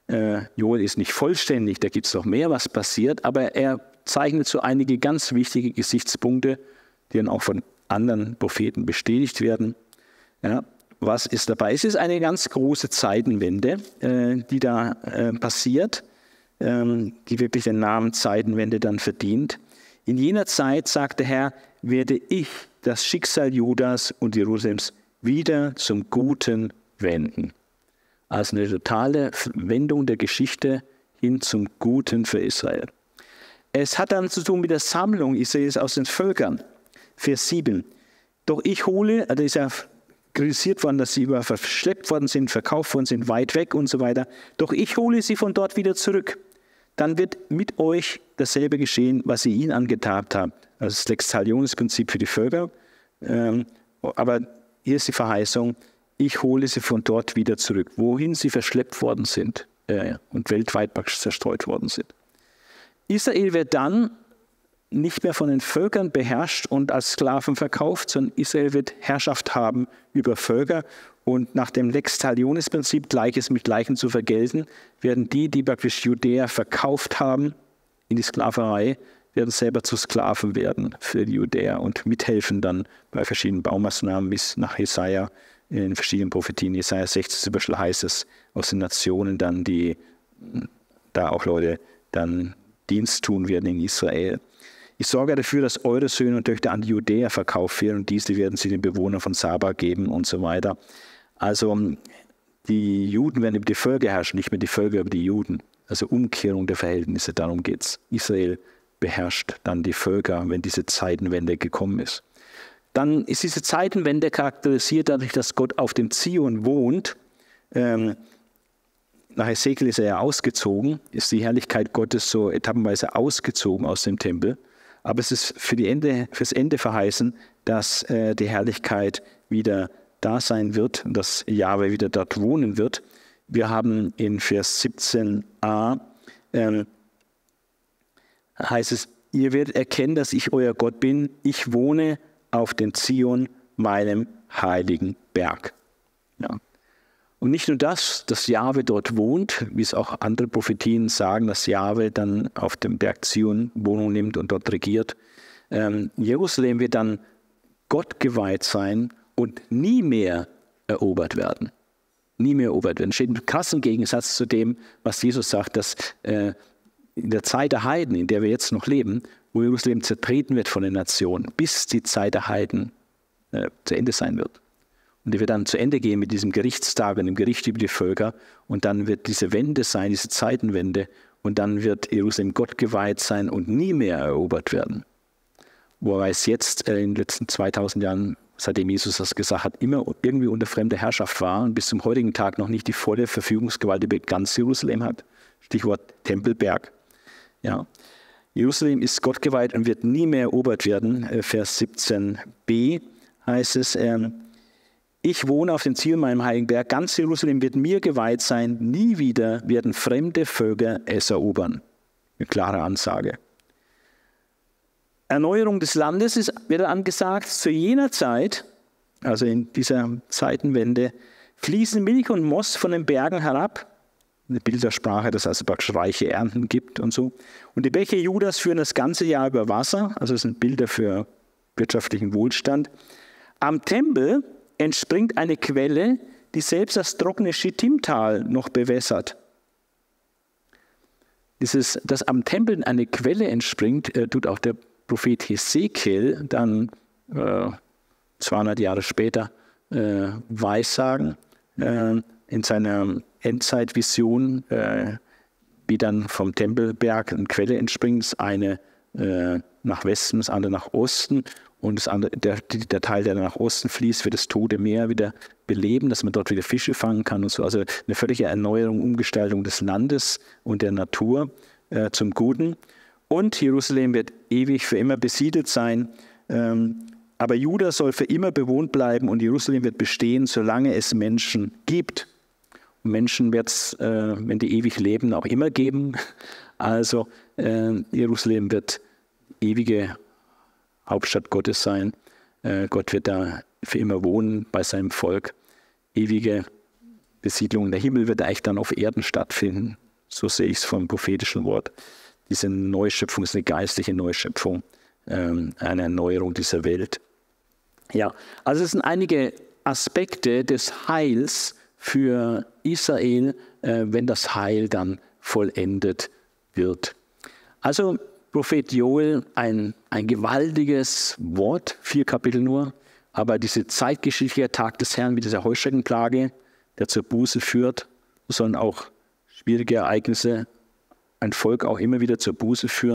Äh, Joel ist nicht vollständig, da gibt es noch mehr, was passiert, aber er zeichnet so einige ganz wichtige Gesichtspunkte, die dann auch von anderen Propheten bestätigt werden. Ja, was ist dabei? Es ist eine ganz große Zeitenwende, äh, die da äh, passiert, ähm, die wirklich den Namen Zeitenwende dann verdient. In jener Zeit, sagt der Herr, werde ich das Schicksal Judas und Jerusalems wieder zum Guten wenden. Also eine totale Wendung der Geschichte hin zum Guten für Israel. Es hat dann zu tun mit der Sammlung Israels aus den Völkern. Vers 7. Doch ich hole, also ist ja kritisiert worden, dass sie über verschleppt worden sind, verkauft worden sind, weit weg und so weiter. Doch ich hole sie von dort wieder zurück. Dann wird mit euch dasselbe geschehen, was ihr ihnen angetan habt. Also das Lextalionsprinzip für die Völker. Ähm, aber hier ist die Verheißung, ich hole sie von dort wieder zurück, wohin sie verschleppt worden sind äh, und weltweit zerstreut worden sind. Israel wird dann nicht mehr von den Völkern beherrscht und als Sklaven verkauft, sondern Israel wird Herrschaft haben über Völker und nach dem Lex Talionis-Prinzip, Gleiches mit Gleichen zu vergelten, werden die, die praktisch Judäer verkauft haben in die Sklaverei, werden selber zu Sklaven werden für die Judäer und mithelfen dann bei verschiedenen Baumaßnahmen bis nach Jesaja in verschiedenen Prophetien. Jesaja 60 zum Beispiel heißt es aus den Nationen dann, die da auch Leute dann Dienst tun werden in Israel. Ich sorge dafür, dass eure Söhne und Töchter an die Judäer verkauft werden und diese werden sie den Bewohnern von Saba geben und so weiter. Also die Juden werden über die Völker herrschen, nicht mehr die Völker über die Juden. Also Umkehrung der Verhältnisse, darum geht es. Israel beherrscht dann die Völker, wenn diese Zeitenwende gekommen ist dann ist diese Zeitenwende charakterisiert dadurch, dass Gott auf dem Zion wohnt. Ähm, nach Ezekiel ist er ja ausgezogen, ist die Herrlichkeit Gottes so etappenweise ausgezogen aus dem Tempel. Aber es ist für die Ende, fürs Ende verheißen, dass äh, die Herrlichkeit wieder da sein wird dass Jahwe wieder dort wohnen wird. Wir haben in Vers 17a ähm, heißt es, ihr werdet erkennen, dass ich euer Gott bin. Ich wohne auf den Zion, meinem heiligen Berg. Ja. Und nicht nur das, dass Jahwe dort wohnt, wie es auch andere Prophetien sagen, dass Jahwe dann auf dem Berg Zion Wohnung nimmt und dort regiert. Ähm, Jerusalem wird dann Gott geweiht sein und nie mehr erobert werden. Nie mehr erobert werden. Steht im krassen Gegensatz zu dem, was Jesus sagt, dass äh, in der Zeit der Heiden, in der wir jetzt noch leben, wo Jerusalem zertreten wird von den Nationen, bis die Zeit der Heiden äh, zu Ende sein wird. Und die wird dann zu Ende gehen mit diesem Gerichtstag und dem Gericht über die Völker. Und dann wird diese Wende sein, diese Zeitenwende. Und dann wird Jerusalem Gott geweiht sein und nie mehr erobert werden. Wobei es jetzt äh, in den letzten 2000 Jahren, seitdem Jesus das gesagt hat, immer irgendwie unter fremder Herrschaft war und bis zum heutigen Tag noch nicht die volle Verfügungsgewalt über ganz Jerusalem hat. Stichwort Tempelberg. Ja. Jerusalem ist Gott geweiht und wird nie mehr erobert werden. Äh, Vers 17b heißt es, ähm, ich wohne auf dem Ziel meinem heiligen Berg, ganz Jerusalem wird mir geweiht sein, nie wieder werden fremde Völker es erobern. Eine klare Ansage. Erneuerung des Landes ist wieder angesagt. Zu jener Zeit, also in dieser Zeitenwende, fließen Milch und Moss von den Bergen herab. Eine Bildersprache, dass es also praktisch reiche Ernten gibt und so. Und die Bäche Judas führen das ganze Jahr über Wasser, also es sind Bilder für wirtschaftlichen Wohlstand. Am Tempel entspringt eine Quelle, die selbst das trockene Schittimtal noch bewässert. Dieses, dass am Tempel eine Quelle entspringt, äh, tut auch der Prophet Hesekiel dann äh, 200 Jahre später äh, weissagen äh, in seiner Endzeitvision, äh, wie dann vom Tempelberg eine Quelle entspringt, das eine äh, nach Westen, das andere nach Osten und das andere, der, der, Teil, der nach Osten fließt, wird das Tote Meer wieder beleben, dass man dort wieder Fische fangen kann und so. Also eine völlige Erneuerung, Umgestaltung des Landes und der Natur äh, zum Guten. Und Jerusalem wird ewig für immer besiedelt sein. Ähm, aber Juda soll für immer bewohnt bleiben und Jerusalem wird bestehen, solange es Menschen gibt. Und Menschen wird es, äh, wenn die ewig leben, auch immer geben. Also äh, Jerusalem wird ewige Hauptstadt Gottes sein. Äh, Gott wird da für immer wohnen bei seinem Volk. Ewige Besiedlung. Der Himmel wird eigentlich dann auf Erden stattfinden. So sehe ich es vom prophetischen Wort diese Neuschöpfung ist eine geistliche Neuschöpfung, ähm, eine Erneuerung dieser Welt. Ja, also es sind einige Aspekte des Heils für Israel, äh, wenn das Heil dann vollendet wird. Also Prophet Joel, ein, ein gewaltiges Wort, vier Kapitel nur, aber diese zeitgeschichtliche Tag des Herrn mit dieser Heuschreckenplage, der zur Buße führt, sollen auch schwierige Ereignisse ein Volk auch immer wieder zur Buße führen.